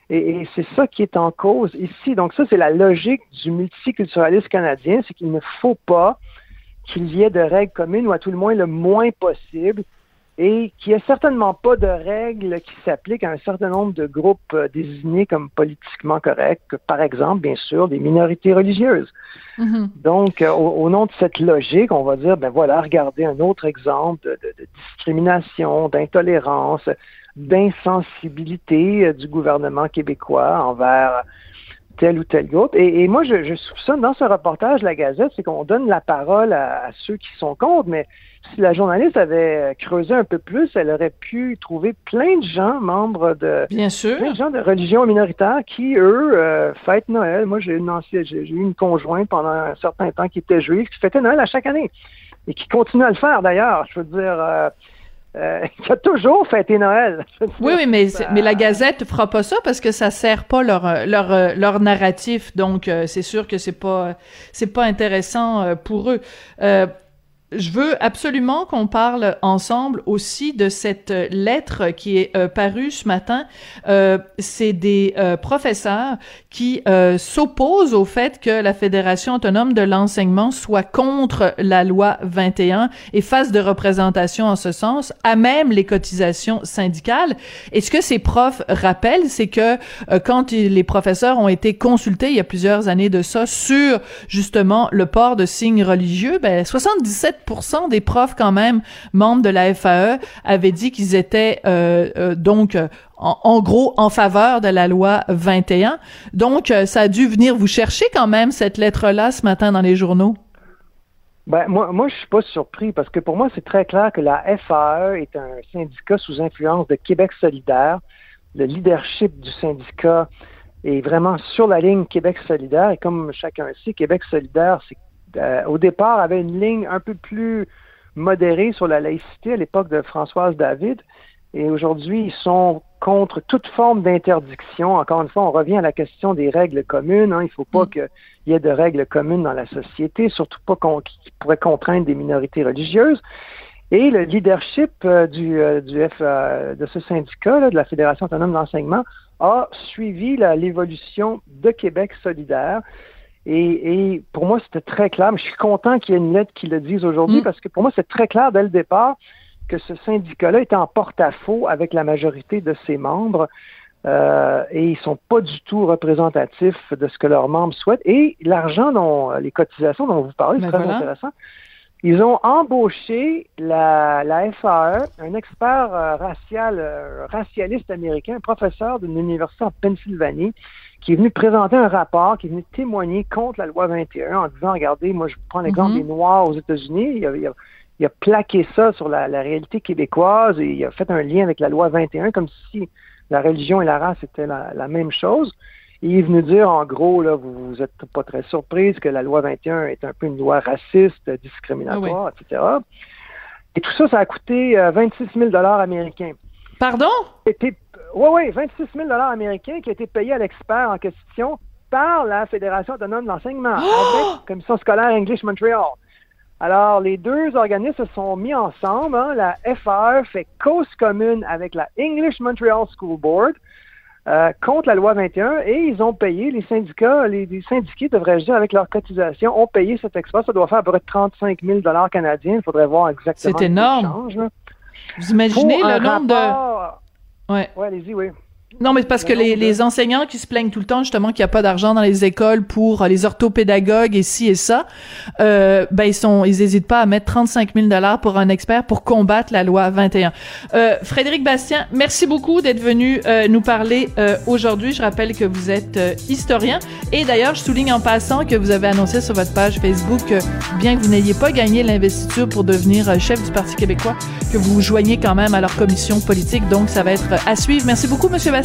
Et, c'est ça qui est en cause ici. Donc ça, c'est la logique du multiculturalisme canadien, c'est qu'il ne faut pas qu'il y ait de règles communes, ou à tout le moins le moins possible, et qu'il n'y ait certainement pas de règles qui s'appliquent à un certain nombre de groupes euh, désignés comme politiquement corrects, par exemple, bien sûr, des minorités religieuses. Mm-hmm. Donc, euh, au, nom de cette logique, on va dire, ben voilà, regardez un autre exemple de, de discrimination, d'intolérance, d'insensibilité euh, du gouvernement québécois envers tel ou tel groupe. Et, moi, je, je soupçonne dans ce reportage la Gazette, c'est qu'on donne la parole à, ceux qui sont contre, mais si la journaliste avait creusé un peu plus, elle aurait pu trouver plein de gens, membres de... Bien sûr. Plein de gens de religion minoritaire qui, eux, euh, fêtent Noël. Moi, j'ai une j'ai eu une conjointe pendant un certain temps qui était juive, qui fêtait Noël à chaque année. Et qui continue à le faire, d'ailleurs. Je veux dire... Euh, euh, qui a toujours fêté Noël. Oui, oui, mais, mais la Gazette fera pas ça parce que ça sert pas leur, leur, leur narratif. Donc, euh, c'est sûr que c'est pas, c'est pas intéressant euh, pour eux. Je veux absolument qu'on parle ensemble aussi de cette lettre qui est euh, parue ce matin. Euh, c'est des euh, professeurs qui euh, s'opposent au fait que la Fédération autonome de l'enseignement soit contre la loi 21 et fasse de représentation en ce sens, à même les cotisations syndicales. Et ce que ces profs rappellent, c'est que quand les professeurs ont été consultés il y a plusieurs années de ça sur justement le port de signes religieux, ben 77 des profs quand même membres de la FAE avaient dit qu'ils étaient euh, euh, donc en, gros en faveur de la loi 21. Donc euh, ça a dû venir vous chercher quand même cette lettre-là ce matin dans les journaux? Ben, moi, moi, je suis pas surpris parce que pour moi, c'est très clair que la FAE est un syndicat sous influence de Québec solidaire. Le leadership du syndicat est vraiment sur la ligne Québec solidaire. Et comme chacun sait, Québec solidaire, c'est euh, au départ, avait une ligne un peu plus modérée sur la laïcité à l'époque de Françoise David. Et aujourd'hui, ils sont contre toute forme d'interdiction. Encore une fois, on revient à la question des règles communes. Hein. Il ne faut pas mm. qu'il y ait de règles communes dans la société, surtout pas qu'on, qui pourraient contraindre des minorités religieuses. Et le leadership euh, du, euh, du F, de ce syndicat, de la Fédération autonome d'enseignement, a suivi l'évolution de Québec solidaire. Et, pour moi, c'était très clair. Mais je suis content qu'il y ait une lettre qui le dise aujourd'hui mm. parce que pour moi, c'est très clair dès le départ que ce syndicat-là est en porte-à-faux avec la majorité de ses membres. Euh, et ils sont pas du tout représentatifs de ce que leurs membres souhaitent. Et l'argent dont les cotisations dont vous parlez, c'est ben très intéressant. Ils ont embauché la, la FAE, un expert euh, racial, euh, racialiste américain, professeur d'une université en Pennsylvanie, qui est venu présenter un rapport, qui est venu témoigner contre la loi 21 en disant, regardez, moi je prends l'exemple mhm. des Noirs aux États-Unis, il a, plaqué ça sur la, réalité québécoise et il a fait un lien avec la loi 21 comme si la religion et la race étaient la, même chose. Et il est venu dire, en gros, là, vous n'êtes pas très surprise que la loi 21 est un peu une loi raciste, discriminatoire, ah etc. Et tout ça, ça a coûté 26 euh, 000 américains. Pardon? Oui, oui, 26 000 américains qui a été payés à l'expert en question par la Fédération autonome de l'enseignement, oh! avec la Commission scolaire English Montreal. Alors, les deux organismes se sont mis ensemble. Hein. La FAE fait cause commune avec la English Montreal School Board euh, contre la loi 21 et ils ont payé, les syndicats, les, syndiqués, devrais-je dire, avec leur cotisation, ont payé cet expert. Ça doit faire à peu près 35 000 canadiens. Il faudrait voir exactement. C'est énorme. Vous imaginez le nombre de Ouais. Ouais, allez-y, oui. Non, mais parce que les, les, enseignants qui se plaignent tout le temps justement qu'il n'y a pas d'argent dans les écoles pour euh, les orthopédagogues et ci et ça, euh, ben ils sont, ils hésitent pas à mettre 35 000 dollars pour un expert pour combattre la loi 21. Euh, Frédéric Bastien, merci beaucoup d'être venu euh, nous parler euh, aujourd'hui. Je rappelle que vous êtes historien et d'ailleurs je souligne en passant que vous avez annoncé sur votre page Facebook que bien que vous n'ayez pas gagné l'investiture pour devenir chef du Parti québécois, que vous vous joignez quand même à leur commission politique. Donc ça va être à suivre. Merci beaucoup, Monsieur Bastien.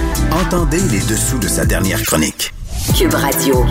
Entendez les dessous de sa dernière chronique. Cube Radio.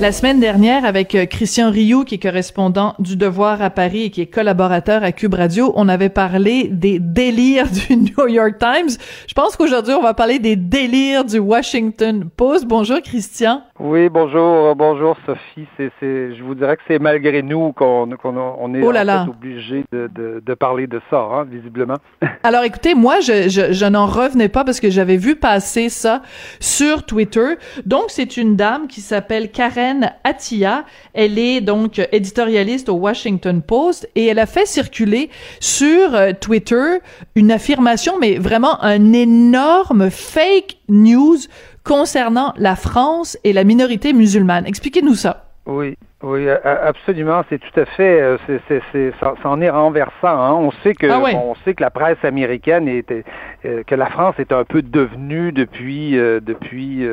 La semaine dernière, avec euh, Christian Rioux, qui est correspondant du Devoir à Paris et qui est collaborateur à Cube Radio, on avait parlé des délires du New York Times. Je pense qu'aujourd'hui, on va parler des délires du Washington Post. Bonjour, Christian. Oui, bonjour, bonjour, Sophie. C'est, je vous dirais que c'est malgré nous qu'on, on est oh obligé de, de, de, parler de ça, hein, visiblement. Alors, écoutez, moi, je, je, je n'en revenais pas parce que j'avais vu passer ça sur Twitter. Donc, c'est une dame qui s'appelle Karen Atia, Elle est donc éditorialiste au Washington Post et elle a fait circuler sur euh, Twitter une affirmation, mais vraiment un énorme fake news concernant la France et la minorité musulmane. Expliquez-nous ça. Oui, oui, absolument, c'est tout à fait, euh, c'est, c'est, ça, en est renversant. Hein. On sait que, ah on sait que la presse américaine est, que la France est un peu devenue depuis depuis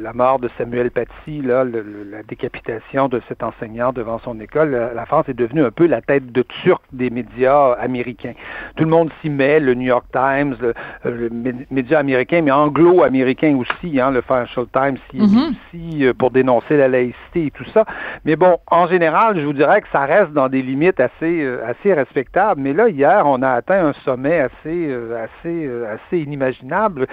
la mort de Samuel Paty, là, la décapitation de cet enseignant devant son école, la, France est devenue un peu la tête de turc des médias américains. Tout le monde s'y met, le New York Times, le, média américain, mais anglo-américain aussi, hein, le Financial Times s'y mm-hmm. aussi pour dénoncer la laïcité et tout ça. Mais bon, en général, je vous dirais que ça reste dans des limites assez, euh, respectables. Mais là, hier, on a atteint un sommet assez, euh, euh, inimaginable.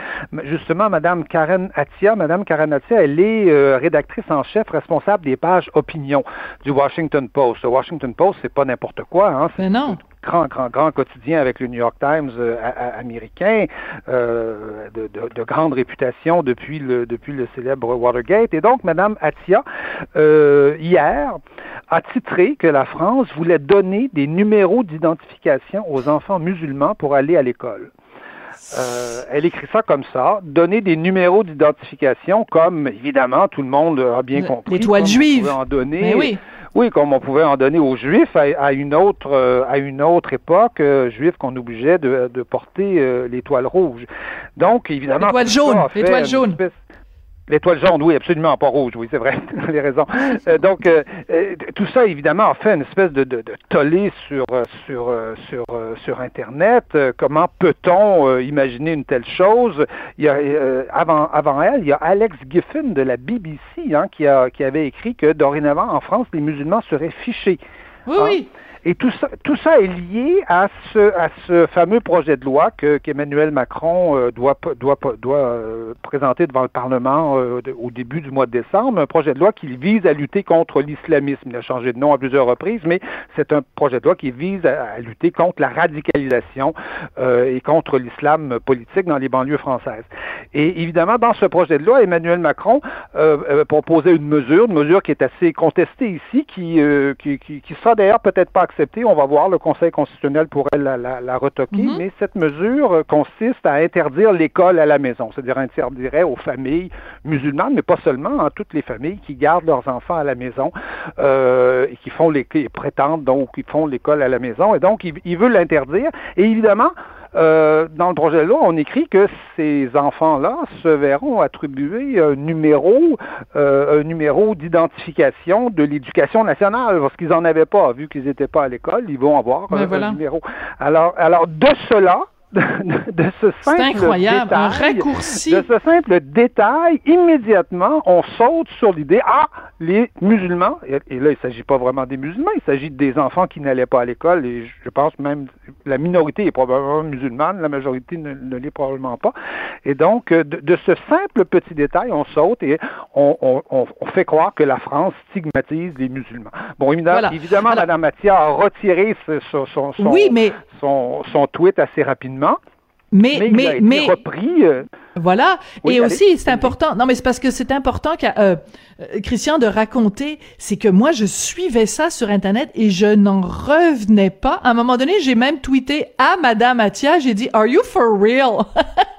Justement, Madame Karen Atia, Madame Karen Atia, elle est rédactrice en chef responsable des pages opinion du Washington Post. Le Washington Post, c'est pas n'importe quoi. Hein? Mais non grand, grand, grand quotidien avec le New York Times euh, américain, euh, de, de, de, grande réputation depuis le, depuis le célèbre Watergate. Et donc, Madame Atia, euh, hier, a titré que la France voulait donner des numéros d'identification aux enfants musulmans pour aller à l'école. Euh, elle écrit ça comme ça, donner des numéros d'identification comme, évidemment, tout le monde a bien compris. L'étoile juive. En donner, Mais oui oui, comme on pouvait en donner aux Juifs à, une autre euh, à une autre époque, euh, Juifs qu'on obligeait de, porter euh, l'étoile rouge. Donc, évidemment, l'étoile jaune, l'étoile jaune. L'étoile jaune, oui, absolument pas rouge, oui, c'est vrai, vous avez raison. Euh, donc, euh, euh, tout ça, évidemment, a fait une espèce de, de, de tollé sur, sur, sur, sur Internet. comment peut-on imaginer une telle chose? Il y a, avant, avant elle, il y a Alex Giffen de la BBC hein, qui, a, qui avait écrit que dorénavant, en France, les musulmans seraient fichés. Oui, oui. Et tout ça, tout ça est lié à ce, à ce fameux projet de loi que, qu'Emmanuel Macron euh, doit, doit, doit euh, présenter devant le Parlement euh, au début du mois de décembre, un projet de loi qui vise à lutter contre l'islamisme. Il a changé de nom à plusieurs reprises, mais c'est un projet de loi qui vise à, lutter contre la radicalisation et contre l'islam politique dans les banlieues françaises. Et évidemment, dans ce projet de loi, Emmanuel Macron proposait une mesure, une mesure qui est assez contestée ici, qui, qui, qui, qui sera d'ailleurs peut-être pas on va voir, le Conseil constitutionnel pourrait la, la, retoquer, mhm. mais cette mesure euh, consiste à interdire l'école à la maison, c'est-à-dire interdirait aux familles musulmanes, mais pas seulement, à hein, toutes les familles qui gardent leurs enfants à la maison euh, et qui font les, qui prétendent donc qui font l'école à la maison, et donc il, il veut l'interdire. Et évidemment, euh, dans le projet de loi, on écrit que ces enfants-là se verront attribuer un numéro, euh, un numéro d'identification de l'éducation nationale, parce qu'ils n'en avaient pas, vu qu'ils n'étaient pas à l'école, ils vont avoir ben un numéro. Alors, alors de cela, de, ce simple incroyable, détail, un raccourci. De ce simple détail, immédiatement, on saute sur l'idée, ah, les musulmans, et, là, il ne s'agit pas vraiment des musulmans, il s'agit des enfants qui n'allaient pas à l'école, et je pense même, la minorité est probablement musulmane, la majorité ne, l'est probablement pas. Et donc, euh, de, ce simple petit détail, on saute et on, fait croire que la France stigmatise les musulmans. Bon, évidemment, évidemment Mme Mathia a retiré son, son, son, son tweet assez rapidement mais, mais, mais, repris. Euh, voilà. et aussi, c'est important. Non, mais c'est parce que c'est important, euh, Christian, de raconter. C'est que moi, je suivais ça sur Internet et je n'en revenais pas. À un moment donné, j'ai même tweeté à Madame Atia. J'ai dit, Are you for real?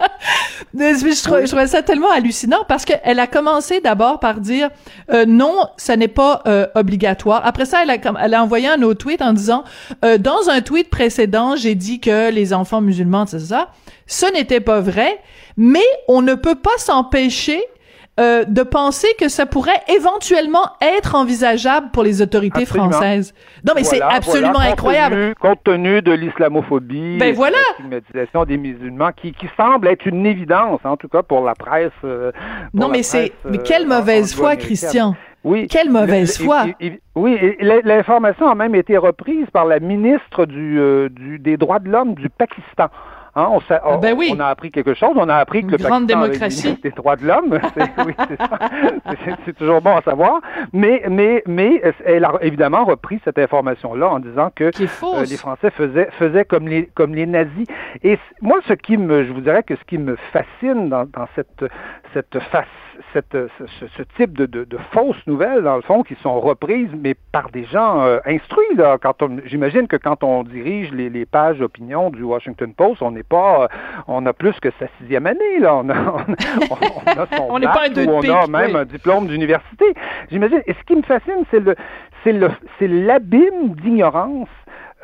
je, trouvais, ça tellement hallucinant parce qu'elle a commencé d'abord par dire euh, non, ça n'est pas euh, obligatoire. Après ça, elle a, elle a envoyé un autre tweet en disant euh, dans un tweet précédent, j'ai dit que les enfants musulmans, c'est ça. Ce n'était pas vrai, mais on ne peut pas s'empêcher euh, de penser que ça pourrait éventuellement être envisageable pour les autorités françaises. Non, mais c'est absolument incroyable. compte tenu de l'islamophobie, ben voilà. la stigmatisation des musulmans, qui, qui, semble être une évidence, en tout cas pour la presse. Euh, non, mais c'est mais quelle euh, mauvaise foi, Christian. Oui. Quelle mauvaise foi. oui, l'information a même été reprise par la ministre du, du des droits de l'homme du Pakistan. Hein, on, ah, ben oui. on, a appris quelque chose. On a appris que le grande démocratie des droits de l'homme. oui, c'est toujours bon à savoir. Mais, mais, mais elle a évidemment repris cette information-là en disant que euh, les Français faisaient, faisaient comme les, comme les nazis. Et moi, ce qui me, je vous dirais que ce qui me fascine dans, dans cette, cette face cette, ce, type de, de, de, fausses nouvelles, dans le fond, qui sont reprises, mais par des gens euh, instruits. Là. Quand on, j'imagine que quand on dirige les, les pages d'opinion du Washington Post, on n'est pas, euh, on a plus que sa sixième année. Là. On a, on, a son on pas un on a même un diplôme d'université. J'imagine. Et ce qui me fascine, c'est le, c'est le, c'est l'abîme d'ignorance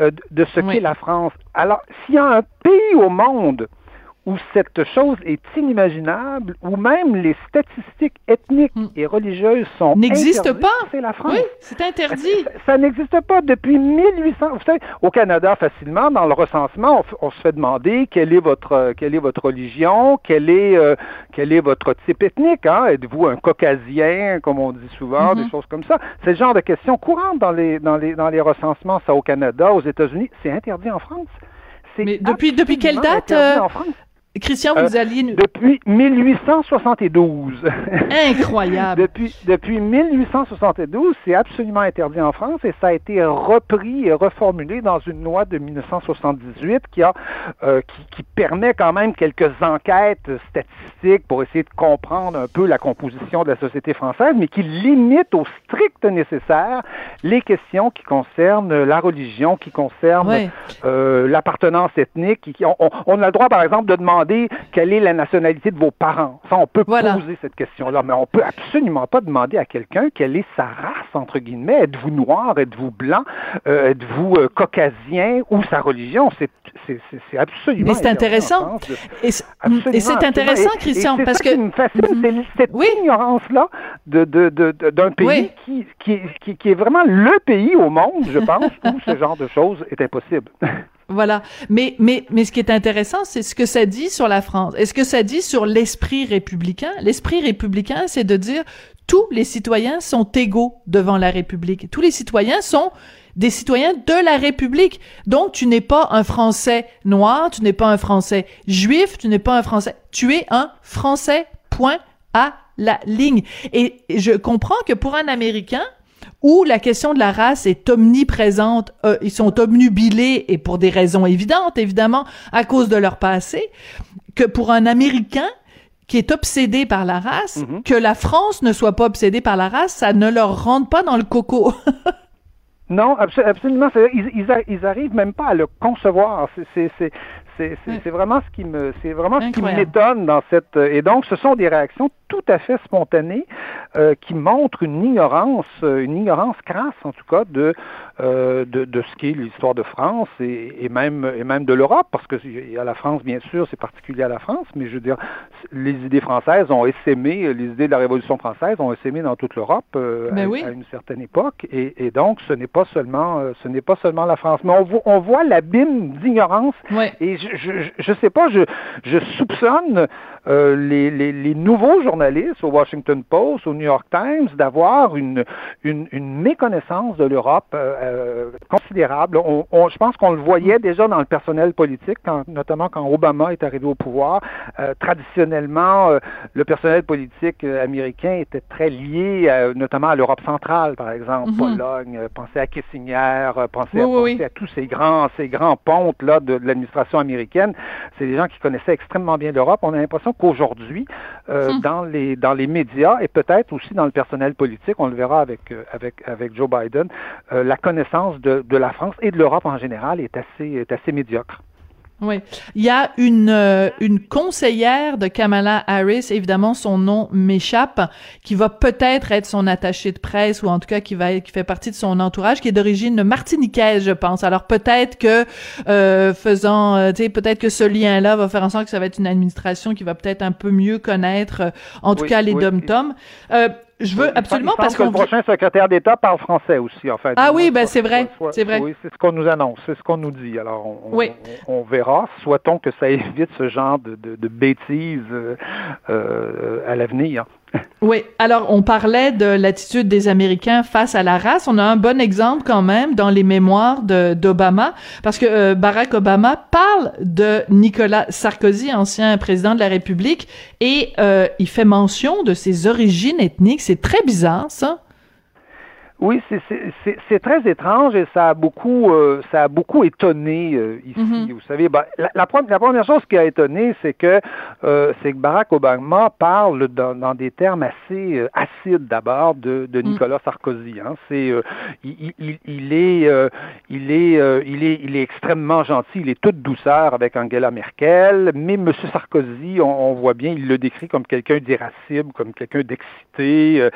euh, de ce qu'est la France. Alors, s'il y a un pays au monde où cette chose est inimaginable, où même les statistiques ethniques et religieuses sont N'existe interdites, pas. C'est la France. Oui, c'est interdit. Ça, ça n'existe pas depuis 1800. Vous savez, au Canada, facilement, dans le recensement, on, se fait demander quelle est votre euh, quelle est votre religion, quel est euh, quel est votre type ethnique. Hein? Êtes-vous un caucasien, comme on dit souvent, Mhm. des choses comme ça. C'est le genre de questions courantes dans les dans les dans les recensements. Ça au Canada, aux États-Unis, c'est interdit en France. C'est Mais depuis, depuis quelle date, euh, en France. Christian, vous Euh, alliez... nous- Depuis 1872. Incroyable. depuis, depuis 1872, c'est absolument interdit en France et ça a été repris et reformulé dans une loi de 1978 qui, a, euh, qui, qui permet quand même quelques enquêtes statistiques pour essayer de comprendre un peu la composition de la société française, mais qui limite au strict nécessaire les questions qui concernent la religion, qui concernent Ouais. euh, l'appartenance ethnique. qui- on a le droit, par exemple, de demander quelle est la nationalité de vos parents. Ça, on peut Voilà. poser cette question-là, mais on peut absolument pas demander à quelqu'un quelle est sa race, entre guillemets. Êtes-vous noir, êtes-vous blanc, euh, êtes-vous euh, caucasien ou sa religion? C'est absolument Mais c'est intéressant. Et c'est- intéressant, Et- Christian, et parce ça que... qui me fascine, c'est cette ignorance-là de, de, de, de- d'un pays Oui. qui, qui, qui, qui est vraiment le pays au monde, je pense, où ce genre de choses est impossible. Voilà. Mais, mais, mais ce qui est intéressant, c'est ce que ça dit sur la France. Est-ce que ça dit sur l'esprit républicain? L'esprit républicain, c'est de dire tous les citoyens sont égaux devant la République. Tous les citoyens sont des citoyens de la République. Donc, tu n'es pas un Français noir, tu n'es pas un Français juif, tu n'es pas un Français. Tu es un Français, point à la ligne. Et je comprends que pour un Américain, où la question de la race est omniprésente, euh, ils sont obnubilés et pour des raisons évidentes, évidemment, à cause de leur passé, que pour un Américain qui est obsédé par la race, que la France ne soit pas obsédée par la race, ça ne leur rentre pas dans le coco. Non, abso- absolument. Ils, ils, ils arrivent même pas à le concevoir. C'est- vraiment ce qui me, c'est vraiment ce qui m'étonne dans cette. Et donc, ce sont des réactions tout à fait spontanées euh, qui montrent une ignorance, euh, une ignorance crasse en tout cas de euh, de, de ce qu'est l'histoire de France et, et même et même de l'Europe, parce que a la France bien sûr, c'est particulier à la France, mais je veux dire, les idées françaises ont essaimé, les idées de la Révolution française ont essaimé dans toute l'Europe euh, Ben à, oui. à une certaine époque, et, et donc ce n'est pas seulement euh, ce n'est pas seulement la France, mais on voit, on voit l'abîme d'ignorance. Et je, je je sais pas, je je soupçonne euh, les, les, les nouveaux journalistes au Washington Post, au New York Times, d'avoir une, une une méconnaissance de l'Europe euh, euh, considérable. On, on- je pense qu'on le voyait déjà dans le personnel politique, quand- notamment quand Obama est arrivé au pouvoir. Euh, traditionnellement, euh, le personnel politique euh, américain était très lié, notamment à l'Europe centrale, par exemple, Mhm. Pologne. pensez à Kissinger, pensez, Oui, à, oui, pensez oui. à tous ces grands, ces grands pontes là de, de l'administration américaine. C'est des gens qui connaissaient extrêmement bien l'Europe. On a l'impression qu'aujourd'hui, euh, Hmm. dans les dans les médias et peut-être aussi dans le personnel politique, on le verra avec euh, avec avec Joe Biden, euh, la connaissance de, de la France et de l'Europe en général est assez est assez médiocre. Oui. Il y a une, euh, une conseillère de Kamala Harris, évidemment, son nom m'échappe, qui va peut-être être son attachée de presse, ou en tout cas qui va qui fait partie de son entourage, qui est d'origine martiniquaise, je pense. Alors peut-être que, euh, faisant, euh, tu sais, peut-être que ce lien-là va faire en sorte que ça va être une administration qui va peut-être un peu mieux connaître, euh, en tout Oui, cas, les oui. dom-toms. Je veux absolument parce que le prochain secrétaire d'État parle français aussi, en fait. Ah oui, ben c'est vrai, c'est vrai. Oui, c'est ce qu'on nous annonce, c'est ce qu'on nous dit. Alors, on, on- Oui. on, on verra. Souhaitons que ça évite ce genre de, de, de bêtises euh, euh, à l'avenir. Oui, alors on parlait de l'attitude des Américains face à la race. On a un bon exemple quand même dans les mémoires d'Obama, parce que euh, Barack Obama parle de Nicolas Sarkozy, ancien président de la République, et euh, il fait mention de ses origines ethniques. C'est très bizarre, ça. Oui, c'est- très étrange et ça a beaucoup, euh, ça a beaucoup étonné euh, ici. Mhm. Vous savez, ben, la, la, la première chose qui a étonné, c'est que euh, c'est que Barack Obama parle dans, dans des termes assez euh, acides d'abord de, de Nicolas Sarkozy. Hein. C'est, euh, il, il, il est, euh, il est, euh, il est, il est extrêmement gentil. Il est toute douceur avec Angela Merkel, mais Monsieur Sarkozy, on, on voit bien, il le décrit comme quelqu'un d'irascible, comme quelqu'un d'excité,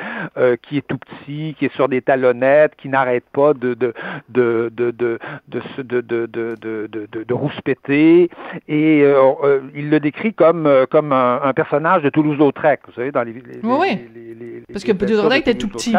qui est tout petit, qui est sur des talonnette, qui n'arrête pas de de de de de de de, de, de rouspéter. Et euh, euh, il le décrit comme euh, comme un, personnage de Toulouse-Lautrec, vous savez, dans les, les, oui, les, les parce que Toulouse-Lautrec était tout petit.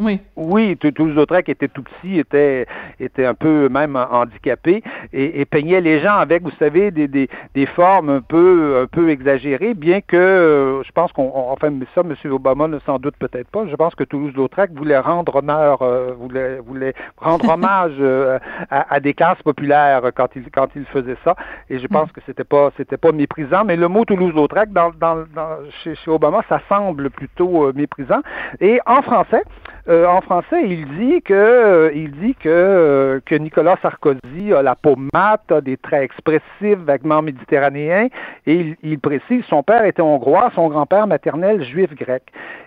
Oui. Oui, Toulouse-Lautrec était tout petit, était, était un peu même handicapé et, et, peignait les gens avec, vous savez, des, des, des formes un peu, un peu exagérées, bien que euh, je pense qu'on, enfin, ça, M. Obama ne s'en doute peut-être pas. Je pense que Toulouse-Lautrec voulait rendre honneur, euh, voulait, voulait rendre hommage euh, à, à, des classes populaires quand il, quand il faisait ça. Et je pense mm. que c'était pas, c'était pas méprisant. Mais le mot Toulouse-Lautrec, dans, dans, dans, chez, chez Obama, ça semble plutôt méprisant. Et en français, euh, en français, il dit que euh, il dit que, euh, que Nicolas Sarkozy a la peau mate, a des traits expressifs, vaguement méditerranéens, et il, il précise son père était hongrois, son grand-père maternel juif grec.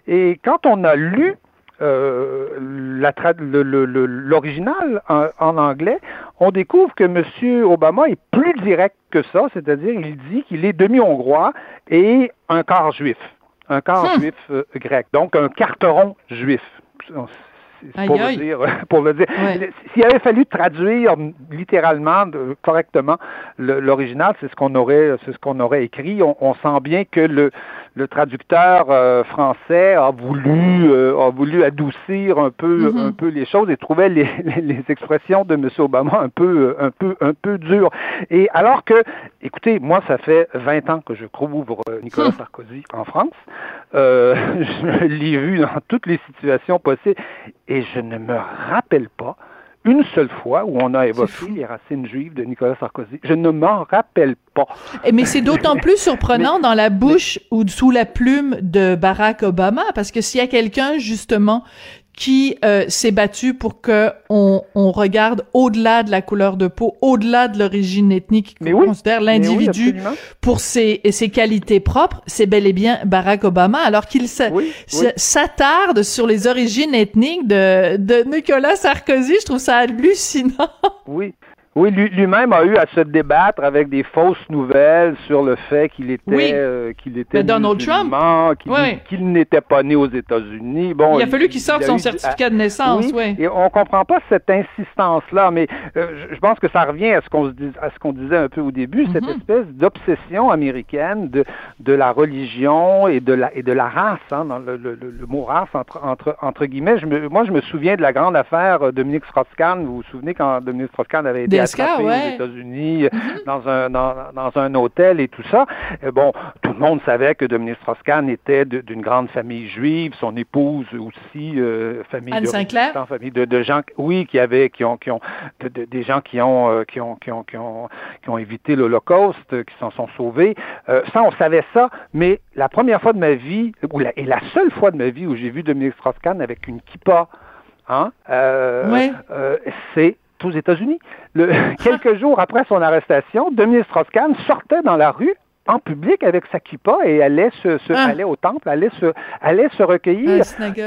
Et quand on a lu l'original en, en, anglais, on découvre que M. Obama est plus direct que ça, c'est-à-dire il dit qu'il est demi-hongrois et un quart juif, un quart hmm. juif grec, donc un carteron juif je. pour le dire, pour le dire. S'il avait fallu traduire littéralement, correctement, l'original, c'est ce qu'on aurait, c'est ce qu'on aurait écrit. On, sent bien que le, le traducteur euh, français a voulu, euh, a voulu adoucir un peu, mm-hmm. un peu les choses et trouvait les, les, expressions de M. Obama un peu, un peu, un peu dures. Et alors que, écoutez, moi, ça fait 20 ans que je couvre euh, Nicolas hmm. Sarkozy en France. je l'ai vu dans toutes les situations possibles et je ne me rappelle pas une seule fois où on a évoqué les racines juives de Nicolas Sarkozy. Je ne m'en rappelle pas. Mais c'est d'autant plus surprenant dans la bouche ou sous la plume de Barack Obama, parce que s'il y a quelqu'un, justement, qui euh, s'est battu pour que on, on regarde au-delà de la couleur de peau, au-delà de l'origine ethnique, qu'on considère l'individu pour ses, ses qualités propres, c'est bel et bien Barack Obama, alors qu'il s'attarde sur les origines ethniques de, de Nicolas Sarkozy. Je trouve ça hallucinant. Oui, oui, lui-même a eu à se débattre avec des fausses nouvelles sur le fait qu'il était euh, qu'il était Donald Trump, qu'il n'était pas né aux États-Unis. Bon, il a fallu qu'il sorte son certificat de naissance, oui. Et on comprend pas cette insistance-là, mais euh, je pense que ça revient à ce qu'on à ce qu'on disait un peu au début, cette mm-hmm. espèce d'obsession américaine de de la religion et de la et de la race, hein, dans le, le, le, mot race entre entre entre guillemets. Je me, moi, je me souviens de la grande affaire euh, Dominique Strauss-Kahn. Vous vous souvenez quand Dominique Strauss-Kahn avait été aux États-Unis mm-hmm. dans un dans, dans, un hôtel et tout ça. Et bon, tout le monde savait que Dominique Strauss-Kahn était d'une grande famille juive, son épouse aussi euh, famille Anne de Sinclair? famille de, de, gens oui qui avaient qui ont qui ont de, des gens qui ont, euh, qui ont qui ont qui ont qui ont évité l'Holocauste, qui s'en sont sauvés. Euh, ça on savait ça, mais la première fois de ma vie ou la, et la seule fois de ma vie où j'ai vu Dominique Strauss-Kahn avec une kippa Hein? Euh, oui. euh, c'est aux États-Unis. quelques jours après son arrestation, Dominique Strauss-Kahn sortait dans la rue en public avec sa kippa et allait se, se ah. allait au temple, allait se allait se recueillir.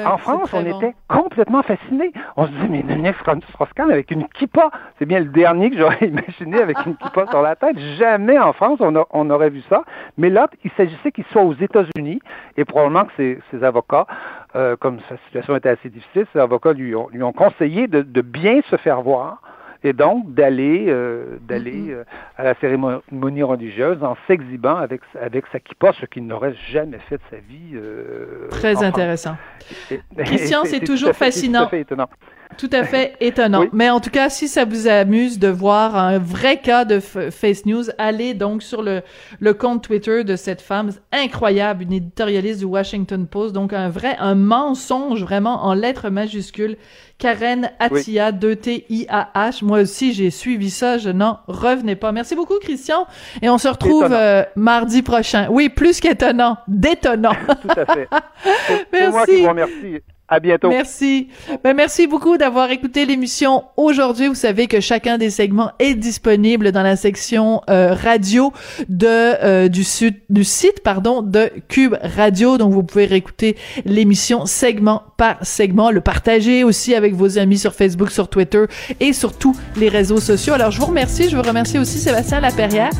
en France, on était complètement fascinés. On se dit mais Dominique Strauss-Kahn avec une kippa, c'est bien le dernier que j'aurais imaginé avec une kippa sur la tête. Jamais en France on, a, on aurait vu ça. Mais là, il s'agissait qu'il soit aux États-Unis et probablement que ses, ses avocats, euh, comme sa situation était assez difficile, ses avocats lui ont, lui ont conseillé de, de bien se faire voir et donc d'aller euh, d'aller mm-hmm. euh, à la cérémonie religieuse en s'exhibant avec avec sa kippa, ce qu'il n'aurait jamais fait de sa vie. Euh, Très intéressant. Christian, c'est toujours fascinant. Tout à fait étonnant. Mais en tout cas, si ça vous amuse de voir un vrai cas de face news, allez donc sur le, le compte Twitter de cette femme incroyable, une éditorialiste du Washington Post, donc un vrai, un mensonge vraiment en lettres majuscules. Karen Atia, 2T-I-A-H. Moi aussi, j'ai suivi ça, je n'en revenais pas. Merci beaucoup, Christian. Et on se retrouve euh, mardi prochain. Oui, plus qu'étonnant, détonnant. Tout à fait. C'est moi qui vous remercie. À bientôt. Merci. Ben, merci beaucoup d'avoir écouté l'émission aujourd'hui. Vous savez que chacun des segments est disponible dans la section euh, radio de euh, du, du site pardon de Cube Radio. Donc vous pouvez réécouter l'émission segment par segment, le partager aussi avec vos amis sur Facebook, sur Twitter et sur tous les réseaux sociaux. Alors, je vous remercie. Je vous remercie aussi Sébastien Laperrière,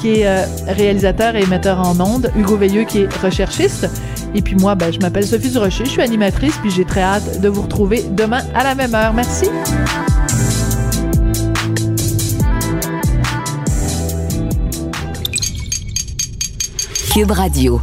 qui est euh, réalisateur et metteur en ondes, Hugo Veilleux, qui est recherchiste. Et puis moi, ben, je m'appelle Sophie Durocher, je suis animatrice, puis j'ai très hâte de vous retrouver demain à la même heure. Merci. Cube Radio.